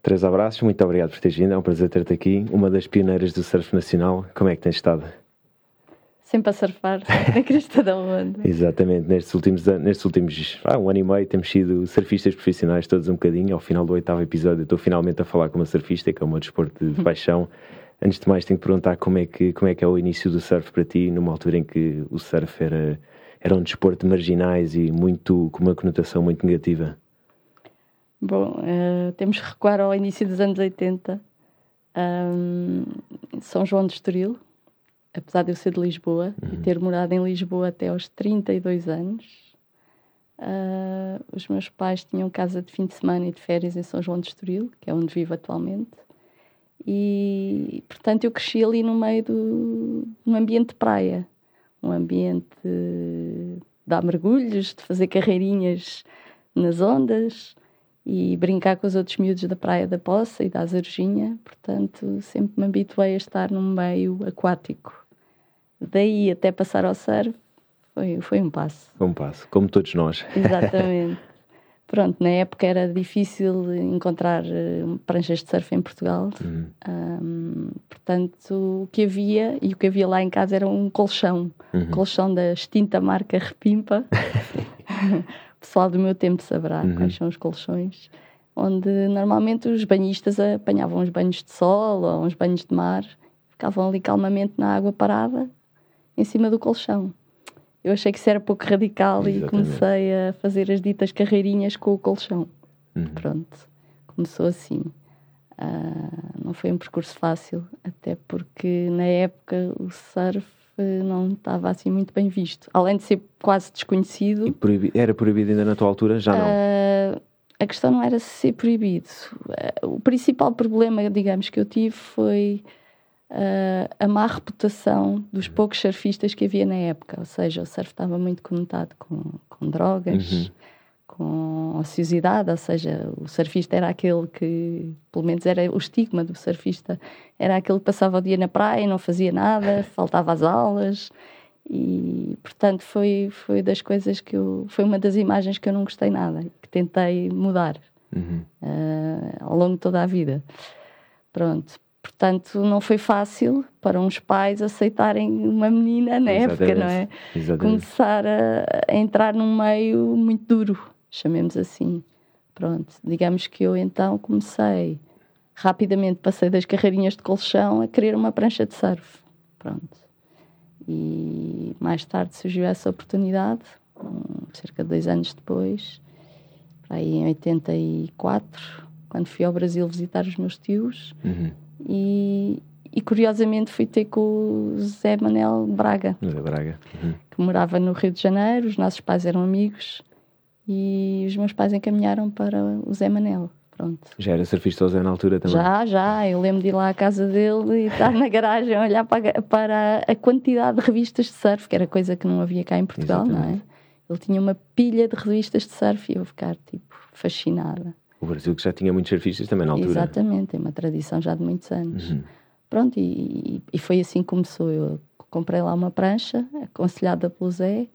Três abraços, muito obrigado por teres vindo, é um prazer ter-te aqui, uma das pioneiras do surf nacional. Como é que tens estado? Sempre a surfar na crista da onda. Exatamente, nestes últimos, nestes últimos ah, um ano e meio temos sido surfistas profissionais todos um bocadinho. Ao final do oitavo episódio estou finalmente a falar com uma surfista, que é o meu desporto de paixão. Antes de mais tenho que perguntar como é que, como é que é o início do surf para ti, numa altura em que o surf era, era um desporto de marginais e muito, com uma conotação muito negativa. Bom, uh, temos que recuar ao início dos anos 80. Um, São João de Estoril, apesar de eu ser de Lisboa uhum. e ter morado em Lisboa até aos 32 anos. Uh, os meus pais tinham casa de fim de semana e de férias em São João de Estoril, que é onde vivo atualmente. E, portanto, eu cresci ali no meio do um ambiente de praia, um ambiente de dar mergulhos, de fazer carreirinhas nas ondas, e brincar com os outros miúdos da Praia da Poça e da Azarujinha, portanto sempre me habituei a estar num meio aquático. Daí até passar ao surf foi, foi um passo. Foi um passo, como todos nós. Exatamente. Pronto, na época era difícil encontrar uh, pranchas de surf em Portugal. Uhum. Um, portanto, o que havia, e o que havia lá em casa era um colchão. Uhum. Um colchão da extinta marca Repimpa. pessoal do meu tempo saberá uhum. quais são os colchões, onde normalmente os banhistas apanhavam uns banhos de sol ou uns banhos de mar, ficavam ali calmamente na água parada, em cima do colchão. Eu achei que isso era pouco radical Exatamente. e comecei a fazer as ditas carreirinhas com o colchão. Uhum. Pronto, começou assim. Uh, não foi um percurso fácil, até porque na época o surf não estava assim muito bem visto. Além de ser quase desconhecido. Era proibido ainda na tua altura? Já não? Uh, a questão não era ser proibido. Uh, o principal problema, digamos, que eu tive foi uh, a má reputação dos poucos surfistas que havia na época. Ou seja, o surf estava muito conotado com, com drogas. Uhum com ociosidade, ou seja, o surfista era aquele que, pelo menos era o estigma do surfista, era aquele que passava o dia na praia não fazia nada, faltava às aulas e, portanto, foi, foi das coisas que eu, foi uma das imagens que eu não gostei nada, que tentei mudar uhum. uh, ao longo de toda a vida. Pronto, portanto, não foi fácil para uns pais aceitarem uma menina na Exatamente. época, não é? Exatamente. Começar a, a entrar num meio muito duro chamemos assim. Pronto, digamos que eu então comecei, rapidamente passei das carreirinhas de colchão a querer uma prancha de surf. Pronto. E mais tarde surgiu essa oportunidade, um, cerca de dois anos depois, para aí em 84, quando fui ao Brasil visitar os meus tios. Uhum. E, e curiosamente fui ter com o Zé Manel Braga, Braga. Uhum. que morava no Rio de Janeiro, os nossos pais eram amigos e os meus pais encaminharam para o Zé Manel. Pronto. Já era surfista o Zé na altura também? Já, já. Eu lembro de ir lá à casa dele e estar na garagem a olhar para, para a quantidade de revistas de surf, que era coisa que não havia cá em Portugal, Exatamente. não é? Ele tinha uma pilha de revistas de surf e eu ficar, tipo, fascinada. O Brasil que já tinha muitos surfistas também na altura. Exatamente, tem uma tradição já de muitos anos. Uhum. Pronto, e, e foi assim que começou. Eu comprei lá uma prancha, aconselhada pelo Zé,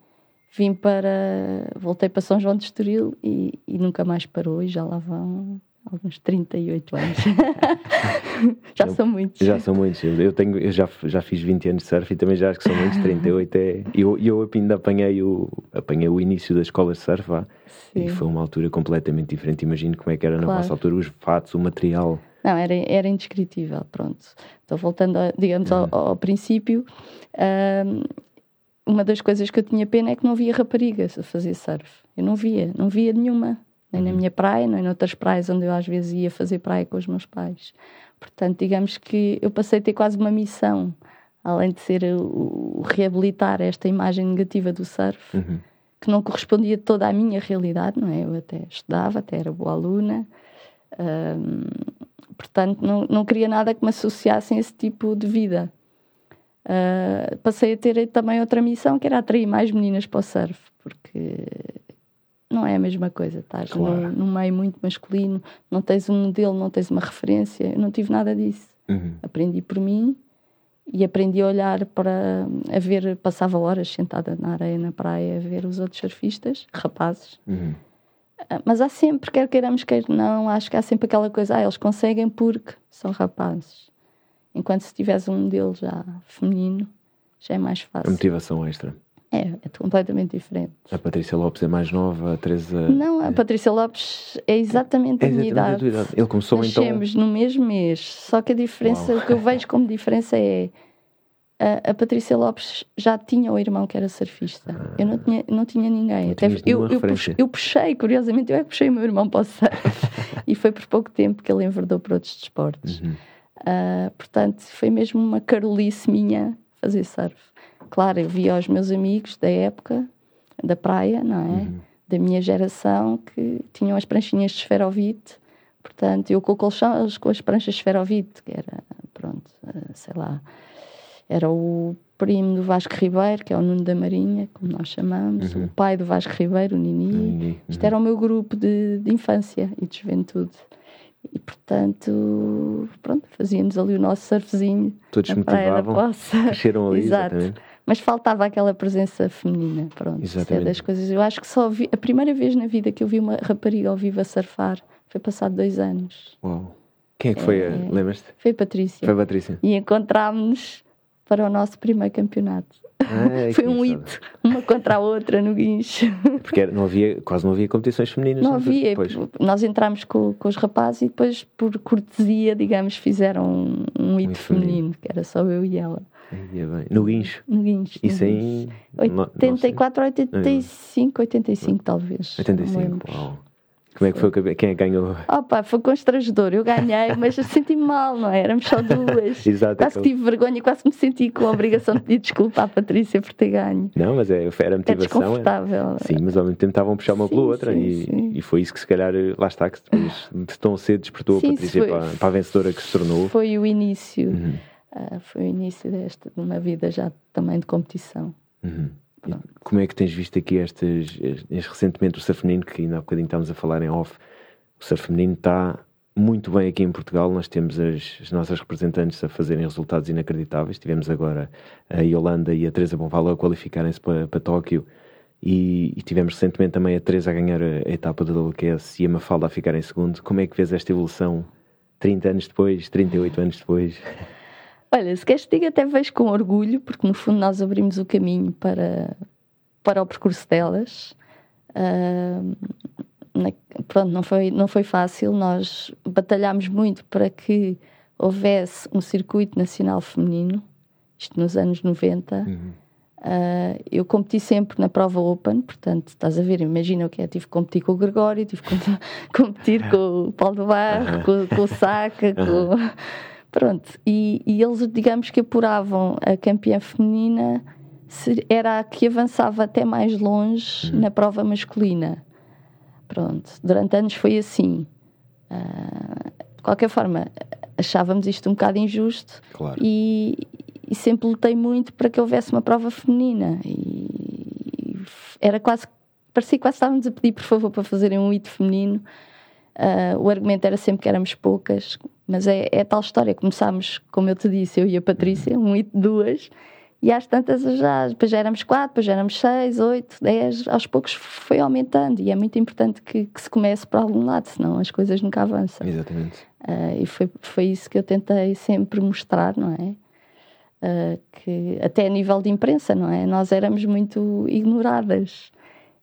vim para. Voltei para São João de Estoril e, e nunca mais parou, e já lá vão alguns 38 anos. já eu, são muitos. Já são muitos. Eu, tenho, eu já, já fiz 20 anos de surf e também já acho que são muitos. 38 é. Eu, eu ainda apanhei o, apanhei o início da escola de surf lá, e foi uma altura completamente diferente. Imagino como é que era claro. na vossa altura, os fatos, o material. Não, era, era indescritível. Pronto. Então, voltando, a, digamos, ao, ao, princípio. Um, uma das coisas que eu tinha pena é que não via raparigas a fazer surf. Eu não via, não via nenhuma. Nem na uhum. minha praia, nem noutras praias onde eu às vezes ia fazer praia com os meus pais. Portanto, digamos que eu passei a ter quase uma missão, além de ser o, o reabilitar esta imagem negativa do surf, uhum. que não correspondia toda à minha realidade, não é? Eu até estudava, até era boa aluna. Portanto, não, não queria nada que me associasse a esse tipo de vida. Uh, passei a ter também outra missão que era atrair mais meninas para o surf, porque não é a mesma coisa. Estás claro. num, meio muito masculino, não tens um modelo, não tens uma referência. Eu não tive nada disso. Uhum. Aprendi por mim e aprendi a olhar para a ver, passava horas sentada na areia, na praia, a ver os outros surfistas, rapazes. Uhum. Ah, mas há sempre, quer queiramos, quer não, acho que há sempre aquela coisa, ah, eles conseguem porque são rapazes. Enquanto se tiveres um modelo já feminino, já é mais fácil. A motivação extra. É, é completamente diferente. A Patrícia Lopes é mais nova, a Teresa. Não, a é... Patrícia Lopes é exatamente, é a, minha idade. a idade. Ele começou Nascemos então. no mesmo mês, só que a diferença, Uau. o que eu vejo como diferença é. A, a, Patrícia Lopes já tinha o irmão que era surfista. Ah, eu não tinha, não tinha ninguém. Não Até, eu, eu, puxei, eu, puxei, curiosamente, eu é que puxei o meu irmão para o surf. e foi por pouco tempo que ele enverdou para outros desportos. Uhum. Uh, portanto, foi mesmo uma carolice minha fazer surf. Claro, eu via os meus amigos da época, da praia, não é? Uhum. Da minha geração, que tinham as pranchinhas de esferovite. Portanto, eu com o colchão, eles com as pranchas de esferovite, que era, pronto, ah, sei lá, era o primo do Vasco Ribeiro, que é o Nuno da Marinha, como nós chamamos, uhum. o pai do Vasco Ribeiro, o Nini. Uhum. Isto era o meu grupo de, de infância e de juventude. E portanto, pronto, fazíamos ali o nosso surfzinho. Todos motivavam, da Poça. cresceram ali, Exato. exatamente. Mas faltava aquela presença feminina, pronto. Exatamente. É das coisas. Eu acho que só vi, a primeira vez na vida que eu vi uma rapariga ao vivo a surfar foi passado dois anos. Uau. Quem é que foi? É, Lembras-te? Foi a Patrícia. Foi a Patrícia. E encontrámos-nos para o nosso primeiro campeonato. Ah, Foi um hito, uma contra a outra no guincho. Porque não havia, quase não havia competições femininas. Não havia. Depois. Nós entramos com, com, os rapazes e depois, por cortesia, digamos, fizeram um, um hito feminino, feminino, que era só eu e ela. No guincho? No guincho. Isso no em... 84, 85, 85 talvez. 85, uau. Como é que foi? Quem é ganhou? Opa, foi constrangedor. Eu ganhei, mas eu senti-me mal, não é? Éramos só duas. Exato. Quase que tive vergonha, quase me senti com a obrigação de pedir desculpa à Patrícia por ter ganho. Não, mas é, era a motivação. É desconfortável. É... Sim, mas ao mesmo tempo estavam a puxar uma sim, pela outra sim, e, sim. e foi isso que se calhar, lá está, que depois de tão cedo despertou a Patrícia foi, para, para, a vencedora que se tornou. Foi o início. Uhum. Uh, foi o início desta, de uma vida já também de competição. Uhum. Como é que tens visto aqui estas, recentemente o surf feminino, que ainda há bocadinho estávamos a falar em off, o surf feminino está muito bem aqui em Portugal. Nós temos as, as, nossas representantes a fazerem resultados inacreditáveis. Tivemos agora a Yolanda e a Teresa Bonvalo a qualificarem-se para, para Tóquio. E, e, tivemos recentemente também a Teresa a ganhar a, a etapa do WQS e a Mafalda a ficar em segundo. Como é que vês esta evolução 30 anos depois, 38 anos depois? Olha, se queres que diga, até vejo com orgulho, porque no fundo nós abrimos o caminho para, para o percurso delas. Uh, na, pronto, não foi, não foi fácil. Nós batalhámos muito para que houvesse um circuito nacional feminino, isto nos anos 90. Uhum. Uh, eu competi sempre na prova Open, portanto, estás a ver, imagina o que é, tive que competir com o Gregório, tive que competir com o Paulo do Barro, com, com, o Saca, com... Pronto, e, e, eles, digamos que apuravam a campeã feminina, era a que avançava até mais longe uhum. na prova masculina. Pronto, durante anos foi assim. Uh, de qualquer forma, achávamos isto um bocado injusto claro. e, e, sempre lutei muito para que houvesse uma prova feminina. E era quase, parecia que quase estávamos a pedir, por favor, para fazerem um hito feminino. Uh, o argumento era sempre que éramos poucas, mas é, é tal história. Começámos, como eu te disse, eu e a Patrícia, um hito duas e às tantas já, depois já éramos quatro, depois já éramos seis, oito, dez, aos poucos foi aumentando e é muito importante que, que se comece por algum lado, senão as coisas nunca avançam. Exatamente. Uh, e foi, foi isso que eu tentei sempre mostrar, não é? Uh, que até a nível de imprensa, não é? Nós éramos muito ignoradas.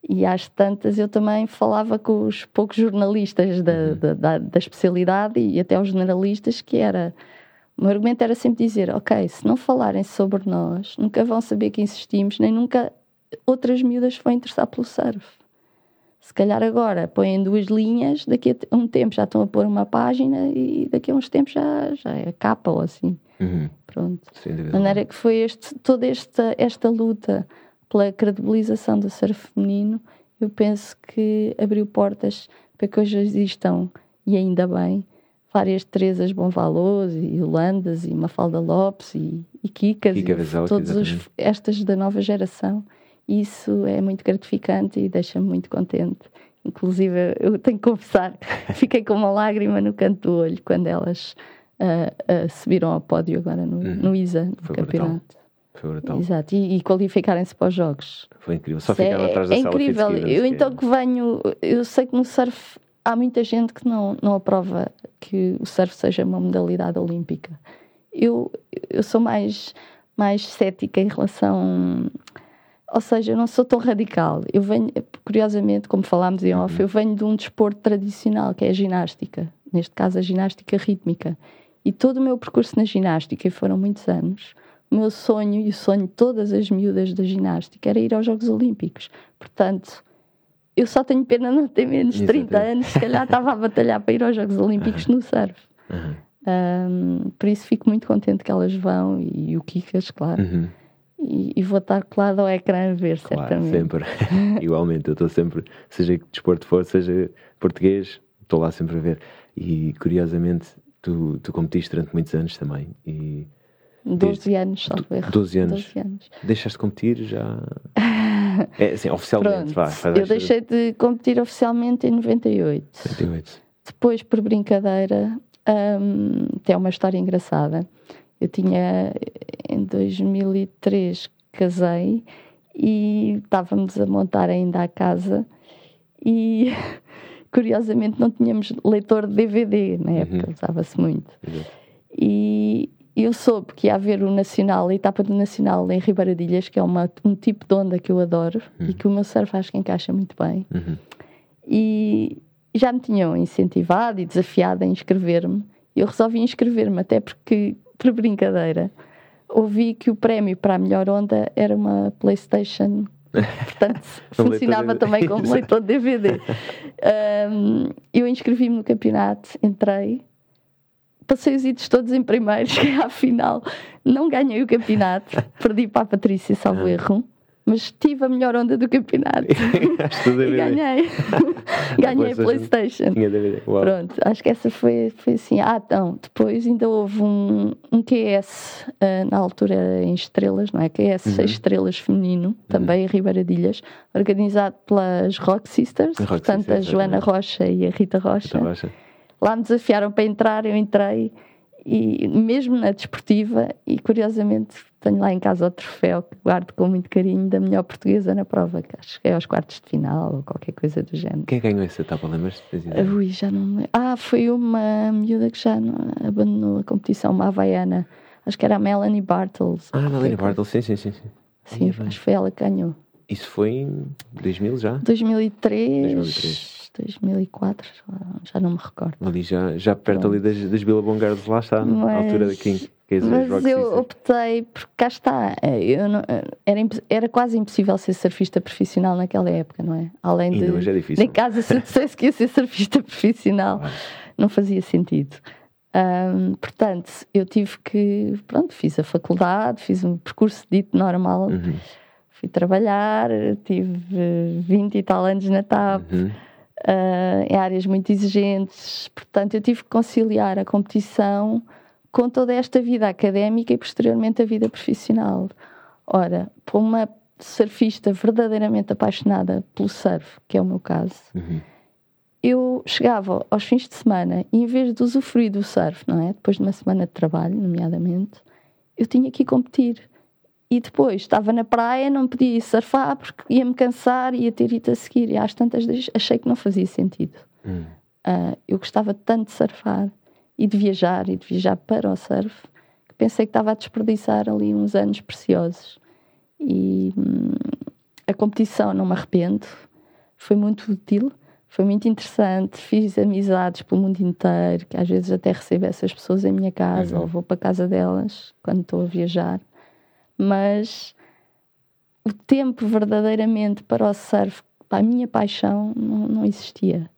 E às tantas eu também falava com os poucos jornalistas da, uhum. da, da, da especialidade e até os jornalistas que era o meu argumento era sempre dizer: ok, se não falarem sobre nós, nunca vão saber que insistimos, nem nunca outras miúdas vão interessar pelo surf. Se calhar agora põem duas linhas, daqui a um tempo já estão a pôr uma página e daqui a uns tempos já, já é capa ou assim. Uhum. Pronto. De maneira que foi este, toda esta, esta luta pela credibilização do surf feminino, eu penso que abriu portas para que hoje existam, e ainda bem, várias Teresas Bonvalos e Holandas e Mafalda Lopes e, e Kikas, Kika e todas os, estas da nova geração. Isso é muito gratificante e deixa-me muito contente. Inclusive, eu tenho que confessar, fiquei com uma lágrima no canto do olho quando elas ah, ah, subiram ao pódio agora no, Uhum. no ISA, no Foi brutal. Foi brutal. Exato, e, e qualificarem-se para os jogos. Foi incrível. Só ficaram é, atrás da é sala incrível. Eu é- então que venho, eu sei que no surf há muita gente que não, não aprova que o surf seja uma modalidade olímpica. Eu, eu sou mais, mais cética em relação. Ou seja, eu não sou tão radical. Eu venho, curiosamente, como falámos em off, eu venho de um desporto tradicional, que é a ginástica. Neste caso, a ginástica rítmica. E todo o meu percurso na ginástica, e foram muitos anos, o meu sonho e o sonho de todas as miúdas da ginástica era ir aos Jogos Olímpicos. Portanto, eu só tenho pena de não ter menos de 30 Exatamente. anos, se calhar estava a batalhar para ir aos Jogos Olímpicos no surf. Uhum. Ahm, por isso fico muito contente que elas vão e, o Kikas, claro. Uhum. E, e vou estar colado ao ecrã a ver, Claro, certamente. sempre. Igualmente, eu estou sempre, seja que desporto for, seja português, estou lá sempre a ver. E curiosamente, tu, tu competiste durante muitos anos também. E 12 anos, erro. 12 anos. 12 anos. deixaste de competir já. É assim, oficialmente, vá. eu deixei de competir oficialmente em 98. 78. Depois, por brincadeira, hum, tem uma história engraçada. Eu tinha, em 2003, casei e estávamos a montar ainda a casa e, curiosamente, não tínhamos leitor de DVD na época, Uhum. usava-se muito. Exato. E eu soube que ia haver o Nacional, a etapa do Nacional em Ribeiradilhas, que é uma, um tipo de onda que eu adoro e que o meu surf acho que encaixa muito bem Uhum. e já me tinham incentivado e desafiado a inscrever-me. Eu resolvi inscrever-me, até porque, por brincadeira, ouvi que o prémio para a melhor onda era uma PlayStation. Portanto, funcionava também como leitor de DVD. Um, eu inscrevi-me no campeonato, entrei, passei os idos todos em primeiro, cheguei à final, não ganhei o campeonato, perdi para a Patrícia, salvo Ah. erro, mas tive a melhor onda do campeonato. E ganhei. ganhei a PlayStation. Pronto, acho que essa foi, foi assim. Ah, então, depois ainda houve um, um QS, ah, na altura em estrelas, não é? QS 6 Uhum. estrelas feminino, também em Ribeiradilhas, organizado pelas Rock Sisters, Rock portanto, Sisters, a Joana exatamente. Rocha e a Rita Rocha. Então, acha? Lá me desafiaram para entrar, eu entrei, e mesmo na desportiva, e curiosamente tenho lá em casa o troféu que guardo com muito carinho da melhor portuguesa na prova, que acho que é aos quartos de final ou qualquer coisa do género. Quem ganhou essa etapa? Lembras-te? Ui, já não me lembro. Ah, foi uma miúda que já abandonou a competição, uma havaiana. Acho que era a Melanie Bartles. Ah, Melanie Bartle, sim, sim, sim. Sim, acho que foi ela que ganhou. Isso foi em 2000 já? 2003, 2003. 2004, já- não me recordo. Ali já, já perto ali das, das Billabong Girls, lá está, na Mas- altura da King. É Mas Rock eu Sisters. optei, porque cá está, eu não- era, era quase impossível ser surfista profissional naquela época, não é? Além Ainda de. hoje é difícil. Nem casa, se eu dissesse que ia ser surfista profissional, Claro. não fazia sentido. Ahm, portanto, eu tive que. Pronto, fiz a faculdade, fiz um percurso dito normal, Uhum, fui trabalhar, tive eh, 20 e tal anos na TAP, uhum. Ah, em áreas muito exigentes. Portanto, eu tive que conciliar a competição com toda esta vida académica e posteriormente a vida profissional. Ora, para uma surfista verdadeiramente apaixonada pelo surf, que é o meu caso, Uhum. eu chegava aos fins de semana e em vez de usufruir do surf, não é? Depois de uma semana de trabalho, nomeadamente, eu tinha que ir competir. E depois estava na praia, não podia ir surfar porque ia-me cansar e ia ter ido a seguir. E às tantas vezes achei que não fazia sentido. Hum. Ah, eu gostava tanto de surfar e de viajar e de viajar para o surf que pensei que estava a desperdiçar ali uns anos preciosos. E hum, a competição não me arrependo, foi muito útil, foi muito interessante. Fiz amizades pelo mundo inteiro, que às vezes até recebo essas pessoas em minha casa Uhum. ou vou para a casa delas quando estou a viajar. Mas o tempo verdadeiramente para o surf, para a minha paixão, não, não existia.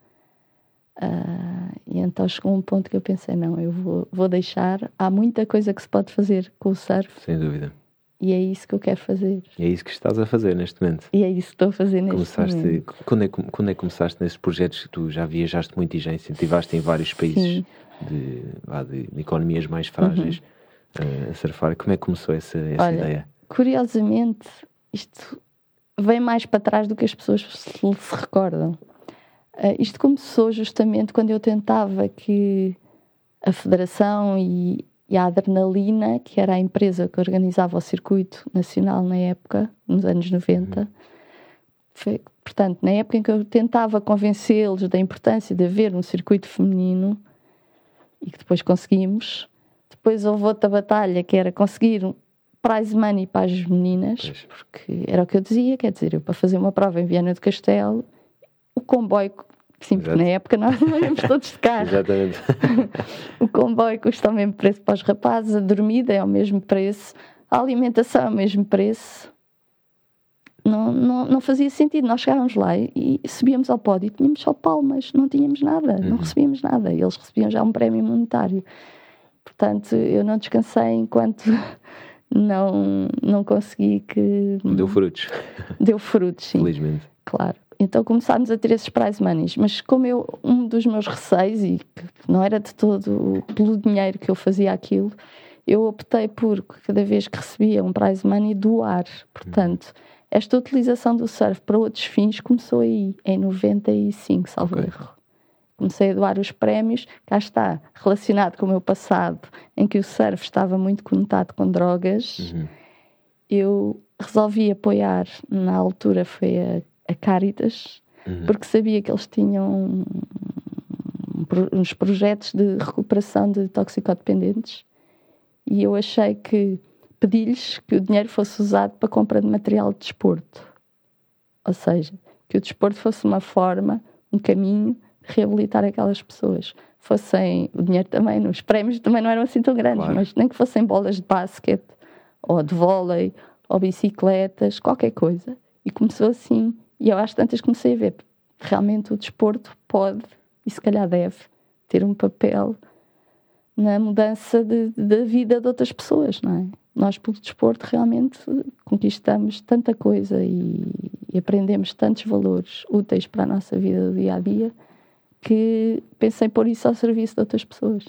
Ah, e então chegou um ponto que eu pensei: não, eu vou, vou deixar. Há muita coisa que se pode fazer com o surf Sem dúvida. e é isso que eu quero fazer. E é isso que estás a fazer neste momento. E é isso que estou a fazer neste Começaste, momento. quando, é, que- quando é que começaste nesses projetos que tu já viajaste muito e já incentivaste em vários países? De, de, de economias mais frágeis uhum. Uh, a surfar. Como é que começou essa, essa Olha, ideia? Curiosamente, isto vem mais para trás do que as pessoas se, se recordam. Uh, isto começou justamente quando eu tentava que a Federação e, e, a Adrenalina, que era a empresa que organizava o circuito nacional na época, nos anos 90, uhum. foi, portanto, na época em que eu tentava convencê-los da importância de haver um circuito feminino, e que depois conseguimos, depois houve outra batalha que era conseguir um prize money para as meninas, pois. porque era o que eu dizia, quer dizer, eu para fazer uma prova em Viana do Castelo, o comboio Sim, porque na época nós não íamos todos de carro. Exatamente. o comboio custa o mesmo preço para os rapazes, a dormida é o mesmo preço, a alimentação é o mesmo preço. Não, não, não fazia sentido. Nós chegávamos lá e, e subíamos ao pódio e tínhamos só palmas, não tínhamos nada, uhum. não recebíamos nada. Eles recebiam já um prémio monetário. Portanto, eu não descansei enquanto não, não consegui que. Deu frutos. Deu frutos, sim. Felizmente. Claro. Então começámos a ter esses prize monies. Mas como eu, um dos meus receios, e não era de todo pelo dinheiro que eu fazia aquilo, eu optei por, cada vez que recebia um prize money, doar. Portanto, esta utilização do surf para outros fins começou aí, em 95, salvo okay. erro. Comecei a doar os prémios, cá está, relacionado com o meu passado, em que o surf estava muito conectado com drogas. Uhum. Eu resolvi apoiar, na altura foi a a Caritas, uhum. porque sabia que eles tinham uns projetos de recuperação de toxicodependentes e eu achei que pedi-lhes que o dinheiro fosse usado para compra de material de desporto. Ou seja, que o desporto fosse uma forma, um caminho reabilitar aquelas pessoas. Fossem o dinheiro também, os prémios também não eram assim tão grandes, claro. mas nem que fossem bolas de basquete, ou de vôlei, ou bicicletas, qualquer coisa. E começou assim. E eu às tantas comecei a ver, realmente o desporto pode, e se calhar deve, ter um papel na mudança da vida de outras pessoas, não é? Nós, pelo desporto, realmente conquistamos tanta coisa e, e, aprendemos tantos valores úteis para a nossa vida do dia a dia que pensei pôr isso ao serviço de outras pessoas.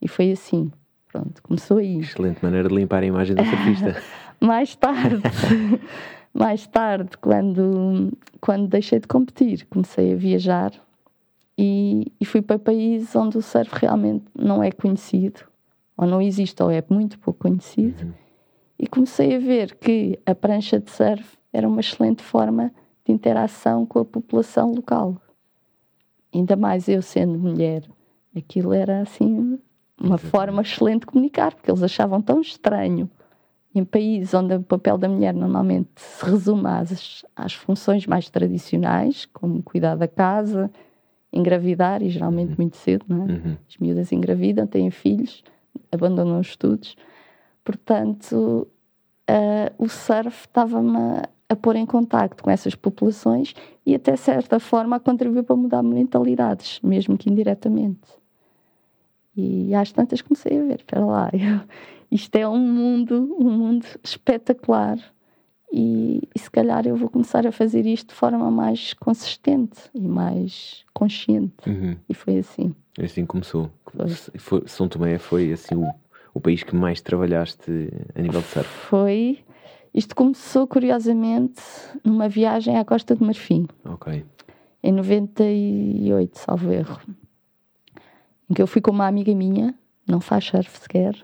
E foi assim. Pronto, começou aí. Excelente maneira de limpar a imagem da surfista. Mais tarde. mais tarde, quando, quando deixei de competir, comecei a viajar e, e, fui para países onde o surf realmente não é conhecido, ou não existe, ou é muito pouco conhecido. Uhum. E comecei a ver que a prancha de surf era uma excelente forma de interação com a população local. Ainda mais eu sendo mulher, aquilo era assim uma forma excelente de comunicar, porque eles achavam tão estranho em países onde o papel da mulher normalmente se resume às, às funções mais tradicionais, como cuidar da casa, engravidar, e geralmente uhum. muito cedo, não é? Uhum. As miúdas engravidam, têm filhos, abandonam os estudos. Portanto, uh, o surf estava-me a, pôr em contacto com essas populações e, até certa forma, a contribuir para mudar mentalidades, mesmo que indiretamente. E às tantas comecei a ver, espera lá, eu, isto é um mundo, um mundo espetacular. E, e, se calhar eu vou começar a fazer isto de forma mais consistente e mais consciente. Uhum. E foi assim. Assim começou. Foi. Foi, São Tomé foi assim o, o país que mais trabalhaste a nível de surf? Foi. Isto começou curiosamente numa viagem à Costa de Marfim. Ok. Em 98, salvo erro. Em que eu fui com uma amiga minha, não faz surf sequer,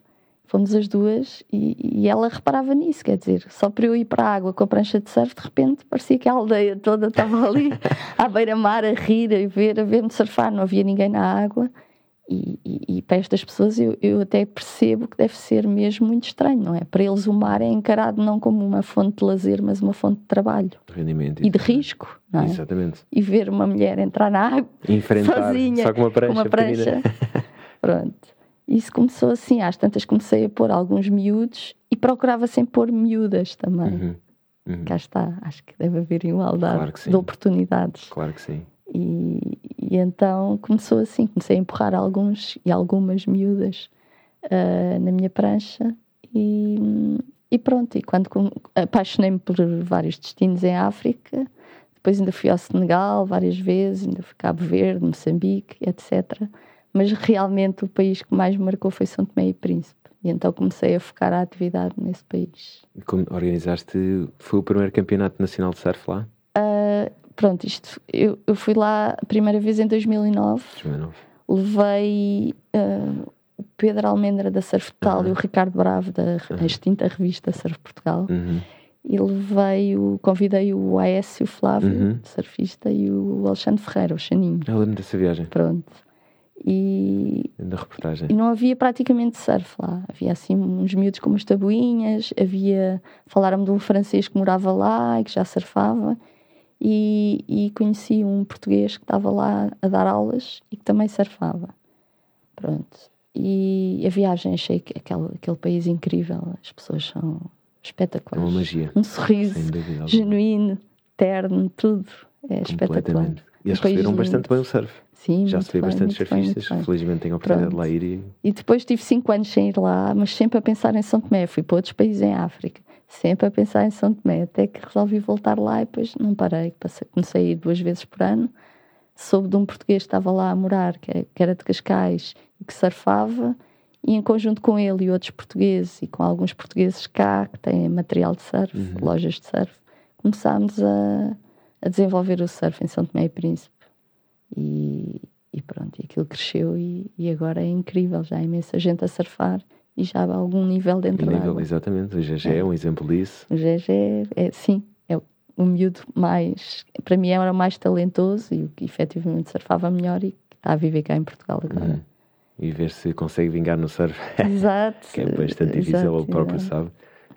Fomos as duas e, e, ela reparava nisso, quer dizer, só para eu ir para a água com a prancha de surf, de repente parecia que a aldeia toda estava ali à beira-mar a rir, a ver, a ver-me surfar, não havia ninguém na água. E, e, e, para estas pessoas eu, eu até percebo que deve ser mesmo muito estranho, não é? Para eles o mar é encarado não como uma fonte de lazer, mas uma fonte de trabalho. Rendimento. E de risco, não é? Exatamente. E ver uma mulher entrar na água Enfrentar, sozinha, só com uma prancha. Com uma prancha. Pronto. Isso começou assim, às tantas comecei a pôr alguns miúdos e procurava sempre pôr miúdas também. Uhum. Uhum. Cá está, acho que deve haver igualdade claro de oportunidades. Claro que sim. E, e, então começou assim, comecei a empurrar alguns e algumas miúdas uh, na minha prancha e, e pronto. E quando apaixonei-me por vários destinos em África, depois ainda fui ao Senegal várias vezes, ainda fui a Cabo Verde, Moçambique, etc mas realmente o país que mais me marcou foi São Tomé e Príncipe. E então comecei a focar a atividade nesse país. Como organizaste, foi o primeiro campeonato nacional de surf lá? Pronto, isto, eu, eu fui lá a primeira vez em 2009. 2009. Levei uh, o Pedro Almendra da Surf Total uhum. e o Ricardo Bravo da uhum. extinta revista Surf Portugal. Uhum. E levei o, convidei o Aécio Flávio, uhum. surfista, e o Alexandre Ferreira, o Xaninho. Eu lembro dessa viagem. Pronto. E, da reportagem. e não havia praticamente surf lá. Havia assim uns miúdos com umas tabuinhas, havia. Falaram-me de um francês que morava lá e que já surfava. E, e conheci um português que estava lá a dar aulas e que também surfava. Pronto. E a viagem, achei que aquele, aquele país incrível, as pessoas são espetaculares. É uma magia. Um sorriso genuíno, terno, tudo. É espetacular. E eles receberam bastante bem o surf. Sim, Já recebi bastantes surfistas, felizmente tenho a oportunidade Pronto. de lá ir. E... e depois tive 5 anos sem ir lá, mas sempre a pensar em São Tomé. Fui para outros países em África, sempre a pensar em São Tomé, até que resolvi voltar lá e depois não parei. Comecei a ir duas vezes por ano. Soube de um português que estava lá a morar, que era de Cascais e que surfava, e em conjunto com ele e outros portugueses, e com alguns portugueses cá, que têm material de surf, uhum. lojas de surf, começámos a, a desenvolver o surf em São Tomé e Príncipe. E, e pronto, e aquilo cresceu e, e, agora é incrível, já há imensa gente a surfar e já há algum nível dentro nível, da água. Exatamente, o GG é. é. um exemplo disso. O GG é, sim, é o miúdo mais, para mim era o mais talentoso e o que efetivamente surfava melhor e que está a viver cá em Portugal agora. Uhum. E ver se consegue vingar no surf. Exato. que é bastante difícil, exato, ele próprio exato. sabe.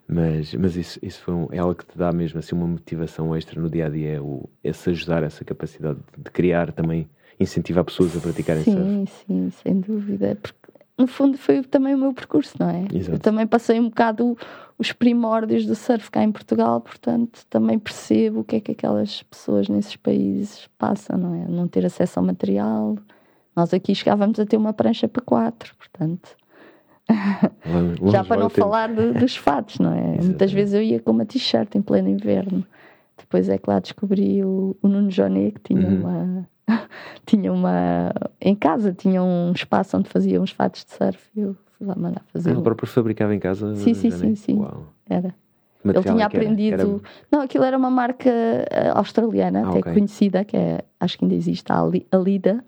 Mas, mas isso, isso foi um, é algo que te dá mesmo assim uma motivação extra no dia a dia, o, esse ajudar, essa capacidade de criar também incentivar pessoas a praticarem sim, surf. Sim, sim, sem dúvida. Porque no fundo foi também o meu percurso, não é? Exato. Eu também passei um bocado os primórdios do surf cá em Portugal, portanto também percebo o que é que aquelas pessoas nesses países passam, não é? Não ter acesso ao material. Nós aqui chegávamos a ter uma prancha para quatro, portanto. Longe, Já para não falar dos fatos, não é? Exatamente. Muitas vezes eu ia com uma t-shirt em pleno inverno. Depois é que lá descobri o, o Nuno Joné, que tinha uhum. uma tinha uma. Em casa tinha um espaço onde fazia uns fatos de surf e eu fui lá mandar fazer. Ah, ele próprio fabricava em casa? Sim, sim, sim, sim. Uau. Era. Ele tinha aprendido. Era? Era... Não, aquilo era uma marca eh, australiana, ah, até okay. conhecida, que é, acho que ainda existe, a Alida.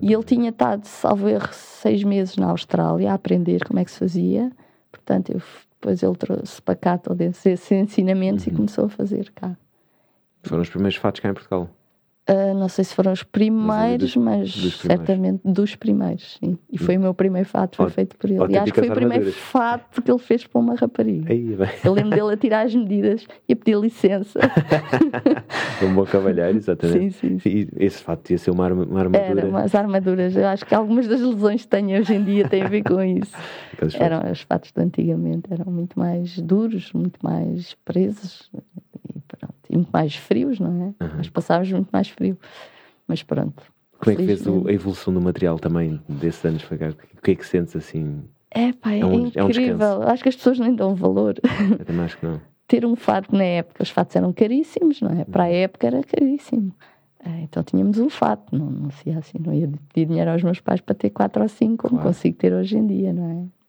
E ele tinha estado, salvo erro, seis meses na Austrália a aprender como é que se fazia. Portanto, eu, depois ele trouxe para cá todos esses ensinamentos uhum. e começou a fazer cá. Foram os primeiros fatos cá em Portugal? Uh, não sei se foram os primeiros, mas, dos, dos certamente dos primeiros, sim. E foi o meu primeiro fato, foi feito por ele. E acho que foi o primeiro fato que ele fez para uma rapariga. Aí, eu lembro dele a tirar as medidas e a pedir licença. um bom cavalheiro, exatamente. Sim, sim. E esse fato ia ser uma, arma, uma armadura. Eram as armaduras. Eu acho que algumas das lesões que tenho hoje em dia têm a ver com isso. eram os fatos de antigamente, eram muito mais duros, muito mais presos e muito mais frios, não é? Uhum. Nós passávamos muito mais frio. Mas pronto. Como é que vês a evolução do material também desses anos? O que é que sentes assim? É, pá, é, é, um, é incrível. É um acho que as pessoas nem dão valor. Eu também acho que não. Ter um fato na época, os fatos eram caríssimos, não é? Para a uhum. época era caríssimo. É, então tínhamos um fato, não, não se assim, não ia pedir dinheiro aos meus pais para ter quatro ou cinco, como claro. consigo ter hoje em dia, não é?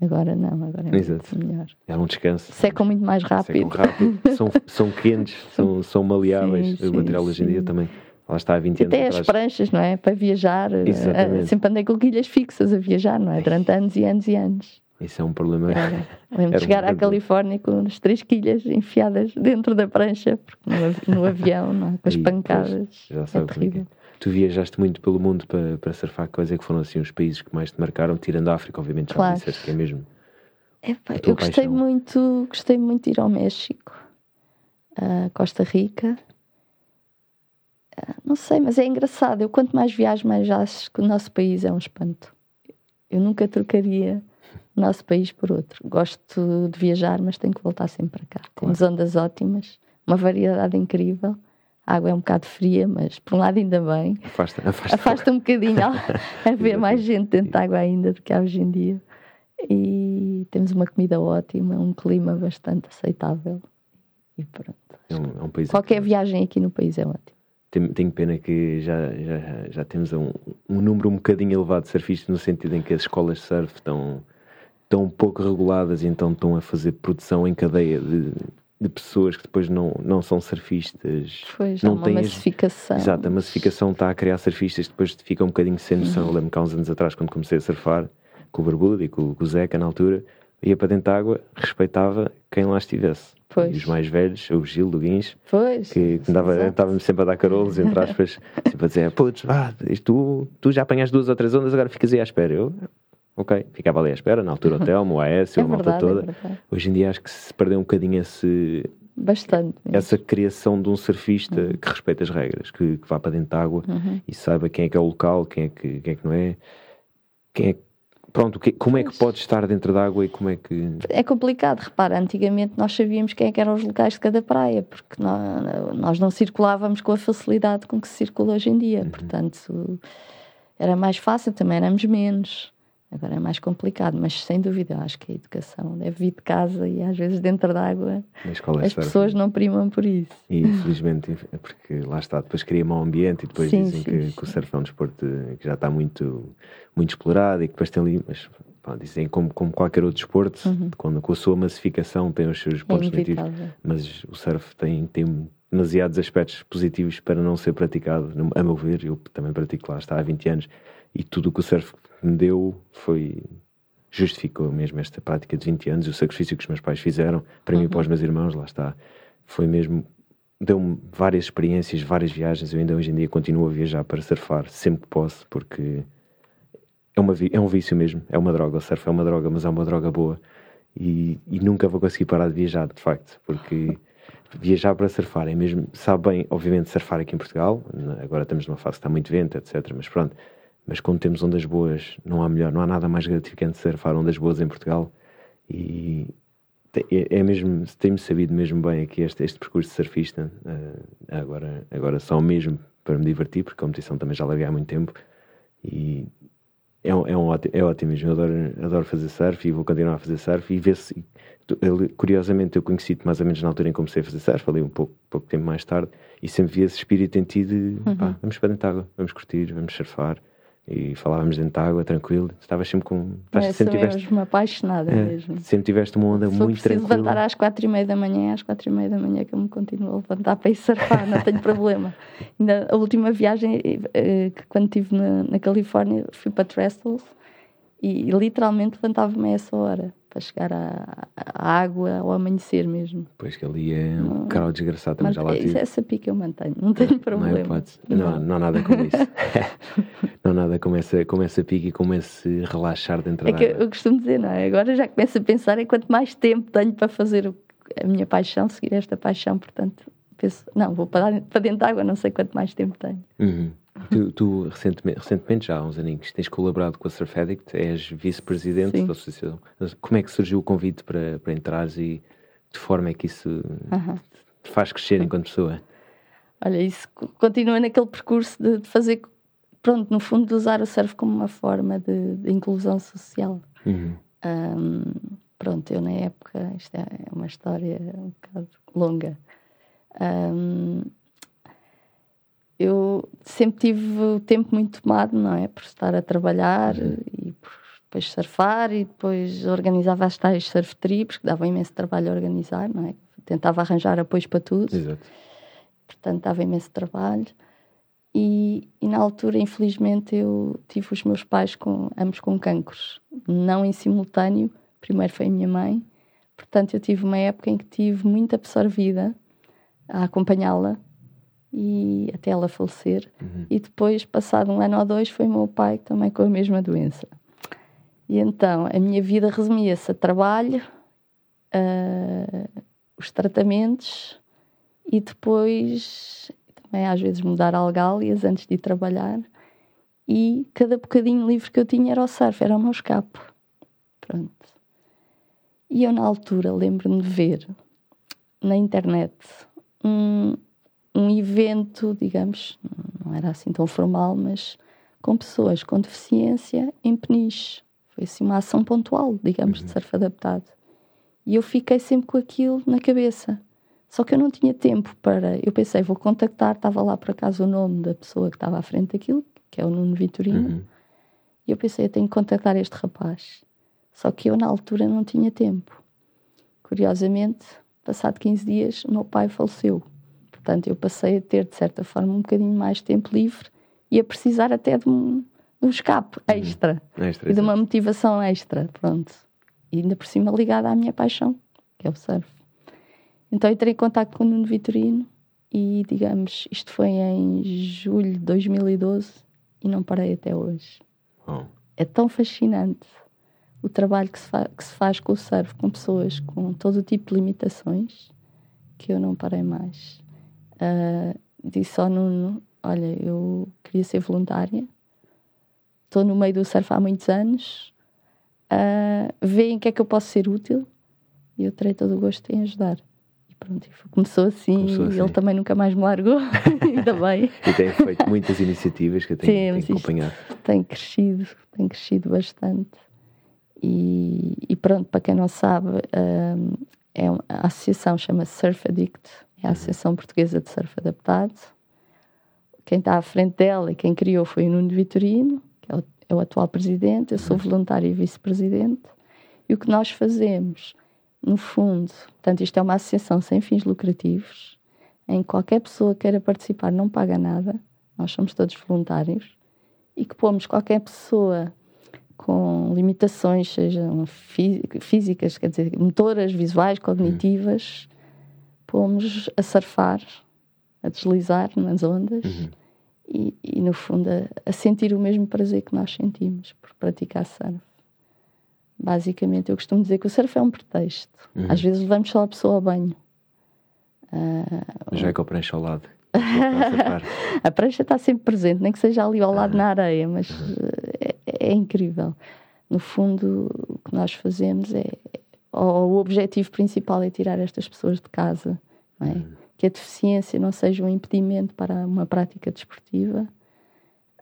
Agora não, agora é Exato. muito melhor. É um descanso. Secam muito mais rápido. Secam rápido, são, são quentes, são, são maleáveis. Sim, o material sim, hoje em dia também. Lá está há 20 anos Até atrás. as pranchas, não é? Para viajar. Eh, Exatamente. sempre andei com quilhas fixas a viajar, não é? Durante anos e anos e anos. Isso é um problema. Lembro de chegar um à Califórnia com as três quilhas enfiadas dentro da prancha, porque no, no avião, não é? com as pancadas. já é, é terrível. Tu viajaste muito pelo mundo para, para surfar. Quais é que foram assim os países que mais te marcaram? Tirando a África, obviamente, já claro. disseste que é mesmo. Epa, eu gostei muito, gostei muito de ir ao México, a Costa Rica. não sei, mas é engraçado. Eu quanto mais viajo, mais acho que o nosso país é um espanto. Eu nunca trocaria o nosso país por outro. Gosto de viajar, mas tenho que voltar sempre para cá. Claro. Temos ondas ótimas, uma variedade incrível a água é um bocado fria, mas por um lado ainda bem. Afasta, afasta. afasta um bocadinho a ver mais gente dentro da água ainda do que há hoje em dia. E temos uma comida ótima, um clima bastante aceitável. E pronto. É um, é um Qualquer viagem aqui no país é ótimo. tenho pena que já, já, já temos um, um número um bocadinho elevado de surfistas, no sentido em que as escolas de surf estão, um pouco reguladas e então estão a fazer produção em cadeia de, de pessoas que depois não, não são surfistas. Pois, não têm massificação. As... Exato, a massificação está a criar surfistas que depois ficam um bocadinho sem noção. Uhum. Lembro que há uns anos atrás, quando comecei a surfar, com o Barbudo e com, com o Zeca na altura, ia para dentro da água, respeitava quem lá estivesse. Pois. E os mais velhos, o Gil do Guins, pois, que estava-me sempre a dar carolos, entre aspas, sempre a dizer: Putz, vá, tu, tu já apanhas duas ou três ondas, agora ficas aí à espera. Eu, ok, ficava ali à espera, na altura o Telmo, o AS, é a malta toda. É Hoje em dia acho que se perdeu um bocadinho esse. Bastante. Mesmo. Essa criação de um surfista uhum. que respeita as regras, que, que vá para dentro da água uhum. e saiba quem é que é o local, quem é que, quem é que não é, quem é que Pronto, como é que pode estar dentro d'água e como é que. É complicado, repara, antigamente nós sabíamos quem é que eram os locais de cada praia, porque nós, nós não circulávamos com a facilidade com que se circula hoje em dia, uhum. portanto era mais fácil, também éramos menos. Agora é mais complicado, mas sem dúvida, acho que a educação deve vir de casa e às vezes dentro d'água as pessoas não primam por isso. E infelizmente, porque lá está, depois cria mau ambiente e depois sim, dizem sim, que, sim. que, o surf é um desporto que já está muito, muito explorado e que depois tem ali, mas pá, dizem como, como qualquer outro desporto, uhum. quando, com a sua massificação tem os seus pontos é negativos, mas o surf tem, tem demasiados aspectos positivos para não ser praticado, a meu ver, eu também pratico lá, está há 20 anos e tudo o que o surf me deu foi justificou mesmo esta prática de 20 anos o sacrifício que os meus pais fizeram para uhum. mim e para os meus irmãos, lá está. Foi mesmo, deu-me várias experiências, várias viagens. Eu ainda hoje em dia continuo a viajar para surfar sempre que posso, porque é, uma, é um vício mesmo, é uma droga. O surf é uma droga, mas é uma droga boa. E, e nunca vou conseguir parar de viajar, de facto, porque viajar para surfar é mesmo, sabe bem, obviamente, surfar aqui em Portugal. Agora estamos numa fase que está muito vento, etc. Mas pronto mas quando temos ondas boas, não há melhor, não há nada mais gratificante de surfar ondas boas em Portugal. E é, é mesmo, tenho sabido mesmo bem aqui este, este percurso de surfista, uh, agora, agora só mesmo para me divertir, porque a competição também já larguei há muito tempo. E é, um, é, um, é ótimo mesmo. Eu adoro, adoro fazer surf e vou continuar a fazer surf. E ver se, curiosamente, eu conheci-te mais ou menos na altura em que comecei a fazer surf, ali um pouco, pouco tempo mais tarde, e sempre vi esse espírito em ti de uhum. pá, vamos para dentro de água, vamos curtir, vamos surfar e falávamos dentro de água, tranquilo. Estavas sempre com. É, sempre tiveste uma apaixonada é, mesmo. Sempre tiveste uma onda muito tranquila. Se levantar às quatro e meia da manhã, às quatro e meia da manhã que eu me continuo a levantar para ir surfar, não tenho problema. Ainda a última viagem, eh, que quando estive na, na Califórnia, fui para Trestles e, e literalmente levantava-me a essa hora para chegar à, à, água ao amanhecer mesmo. Pois que ali é um carro desgraçado também já lá tive. Essa pica eu mantenho, não tenho problema. Não, não, não, não há nada como isso. não nada como essa, como essa pica e como esse relaxar dentro é da que água. Eu costumo dizer, não é? Agora já começo a pensar em quanto mais tempo tenho para fazer a minha paixão, seguir esta paixão, portanto penso, não, vou para, para dentro da água, não sei quanto mais tempo tenho. Uhum. Tu, tu, recentemente, recentemente, já há uns aninhos, tens colaborado com a Surf Addict, és vice-presidente da associação. Como é que surgiu o convite para, para entrares e de forma é que isso uhum. te faz crescer enquanto pessoa? Olha, isso continua naquele percurso de, de, fazer, pronto, no fundo, de usar o surf como uma forma de, de inclusão social. Uhum. Um, pronto, eu na época, isto é uma história um bocado longa. Um, eu sempre tive o tempo muito tomado, não é? Por estar a trabalhar uhum. e por depois surfar e depois organizava as tais surf trips, que dava imenso trabalho a organizar, não é? Tentava arranjar apoios para tudo. Exato. Portanto, dava imenso trabalho. E, e, na altura, infelizmente, eu tive os meus pais com, ambos com cancros. Não em simultâneo. Primeiro foi a minha mãe. Portanto, eu tive uma época em que tive muito absorvida a acompanhá-la e até ela falecer. Uhum. E depois, passado um ano ou dois, foi meu pai também com a mesma doença. E então a minha vida resumia-se a trabalho, os tratamentos e depois também às vezes mudar algálias antes de ir trabalhar. E cada bocadinho livre que eu tinha era o surf, era o meu escape. Pronto. E eu, na altura, lembro-me de ver na internet um, um evento, digamos, não era assim tão formal, mas com pessoas com deficiência em Peniche. Foi assim uma ação pontual, digamos, uhum. de surf adaptado. E eu fiquei sempre com aquilo na cabeça. Só que eu não tinha tempo para. Eu pensei, vou contactar, estava lá por acaso o nome da pessoa que estava à frente daquilo, que é o Nuno Vitorino. Uhum. E eu pensei, eu tenho que contactar este rapaz. Só que eu, na altura, não tinha tempo. Curiosamente, passado 15 dias, o meu pai faleceu. Portanto, eu passei a ter, de certa forma, um bocadinho mais tempo livre e a precisar até de um, de um escape uhum. extra. Uhum. extra e de uma motivação extra. Pronto. E ainda por cima ligada à minha paixão, que é o surf. Então entrei em contato com o Nuno Vitorino e, digamos, isto foi em julho de 2012 e não parei até hoje. Oh. É tão fascinante o trabalho que se, que se, faz com o surf, com pessoas com todo o tipo de limitações, que eu não parei mais. Uh, disse ao Nuno: Olha, eu queria ser voluntária, estou no meio do surf há muitos anos, uh, veem que é que eu posso ser útil e eu terei todo o gosto em ajudar começou assim, começou assim. e ele também nunca mais me largou, ainda bem. E tem feito muitas iniciativas que eu tenho, tenho acompanhado. Tem crescido, tem crescido bastante. E, e pronto, para quem não sabe, um, é a associação chama-se Surf Addict, é a uhum. Associação Portuguesa de Surf Adaptado. Quem está à frente dela e quem criou foi o Nuno Vitorino, que é o, é o atual presidente, eu sou uhum. voluntária e vice-presidente. E o que nós fazemos no fundo, portanto, isto é uma associação sem fins lucrativos, em que qualquer pessoa queira participar não paga nada, nós somos todos voluntários, e que pomos qualquer pessoa com limitações, sejam físicas, quer dizer, motoras, visuais, cognitivas, uhum. pomos a surfar, a deslizar nas ondas uhum. e, e, no fundo, a, a sentir o mesmo prazer que nós sentimos por praticar surf. Basicamente, eu costumo dizer que o surf é um pretexto. Uhum. Às vezes levamos só a pessoa ao banho. Uh, Já é com a prancha ao lado. a prancha está sempre presente, nem que seja ali ao lado uhum. na areia, mas uhum. é, é, incrível. No fundo, o que nós fazemos é. O objetivo principal é tirar estas pessoas de casa. É? Uhum. Que a deficiência não seja um impedimento para uma prática desportiva.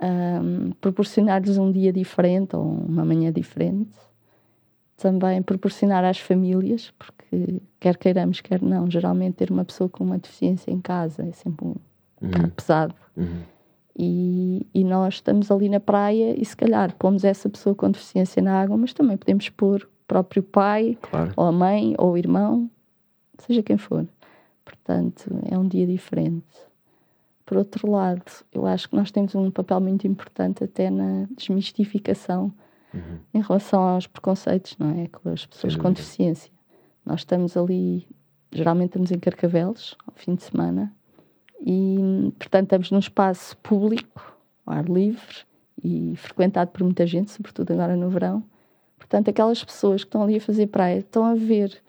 Um, proporcionar-lhes um dia diferente ou uma manhã diferente também proporcionar às famílias, porque quer queiramos, quer não, geralmente ter uma pessoa com uma deficiência em casa é sempre um uhum. pesado. Uhum. E, e, nós estamos ali na praia e se calhar pomos essa pessoa com deficiência na água, mas também podemos pôr o próprio pai, claro. ou a mãe, ou o irmão, seja quem for. Portanto, é um dia diferente. Por outro lado, eu acho que nós temos um papel muito importante até na desmistificação uhum. em relação aos preconceitos, não é? Com as pessoas com deficiência. Nós estamos ali, geralmente estamos em Carcavelos, ao fim de semana, e, portanto, estamos num espaço público, ao ar livre e frequentado por muita gente, sobretudo agora no verão. Portanto, aquelas pessoas que estão ali a fazer praia estão a ver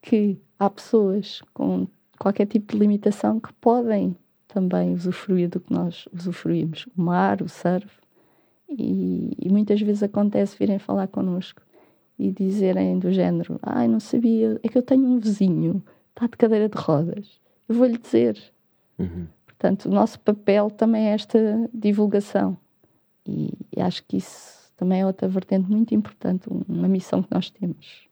que há pessoas com qualquer tipo de limitação que podem também usufruir do que nós usufruímos. O mar, o surf, e, e, muitas vezes acontece virem falar connosco e dizerem do género: Ai, não sabia, é que eu tenho um vizinho, está de cadeira de rodas. Eu vou-lhe dizer. Uhum. Portanto, o nosso papel também é esta divulgação. E, e, acho que isso também é outra vertente muito importante, uma missão que nós temos.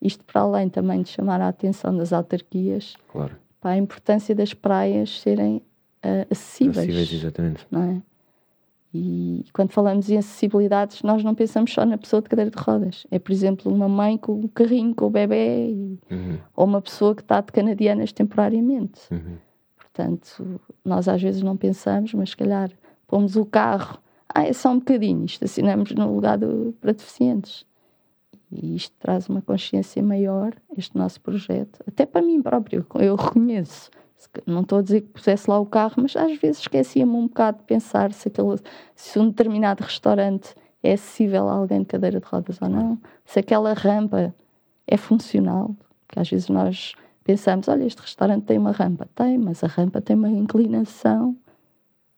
Isto para além também de chamar a atenção das autarquias claro. para a importância das praias serem uh, acessíveis. Acessíveis, exatamente. Não é? E quando falamos em acessibilidades, nós não pensamos só na pessoa de cadeira de rodas. É, por exemplo, uma mãe com um carrinho com o bebê e, uhum. ou uma pessoa que está de canadianas temporariamente. Uhum. Portanto, nós às vezes não pensamos, mas se calhar pomos o carro, ah, é só um bocadinho, estacionamos no lugar do, para deficientes. E isto traz uma consciência maior, este nosso projeto, até para mim próprio, eu reconheço não estou a dizer que pusesse lá o carro, mas às vezes esquecia-me um bocado de pensar se, aquele, se um determinado restaurante é acessível a alguém de cadeira de rodas ou não, se aquela rampa é funcional, porque às vezes nós pensamos, olha, este restaurante tem uma rampa, tem, mas a rampa tem uma inclinação,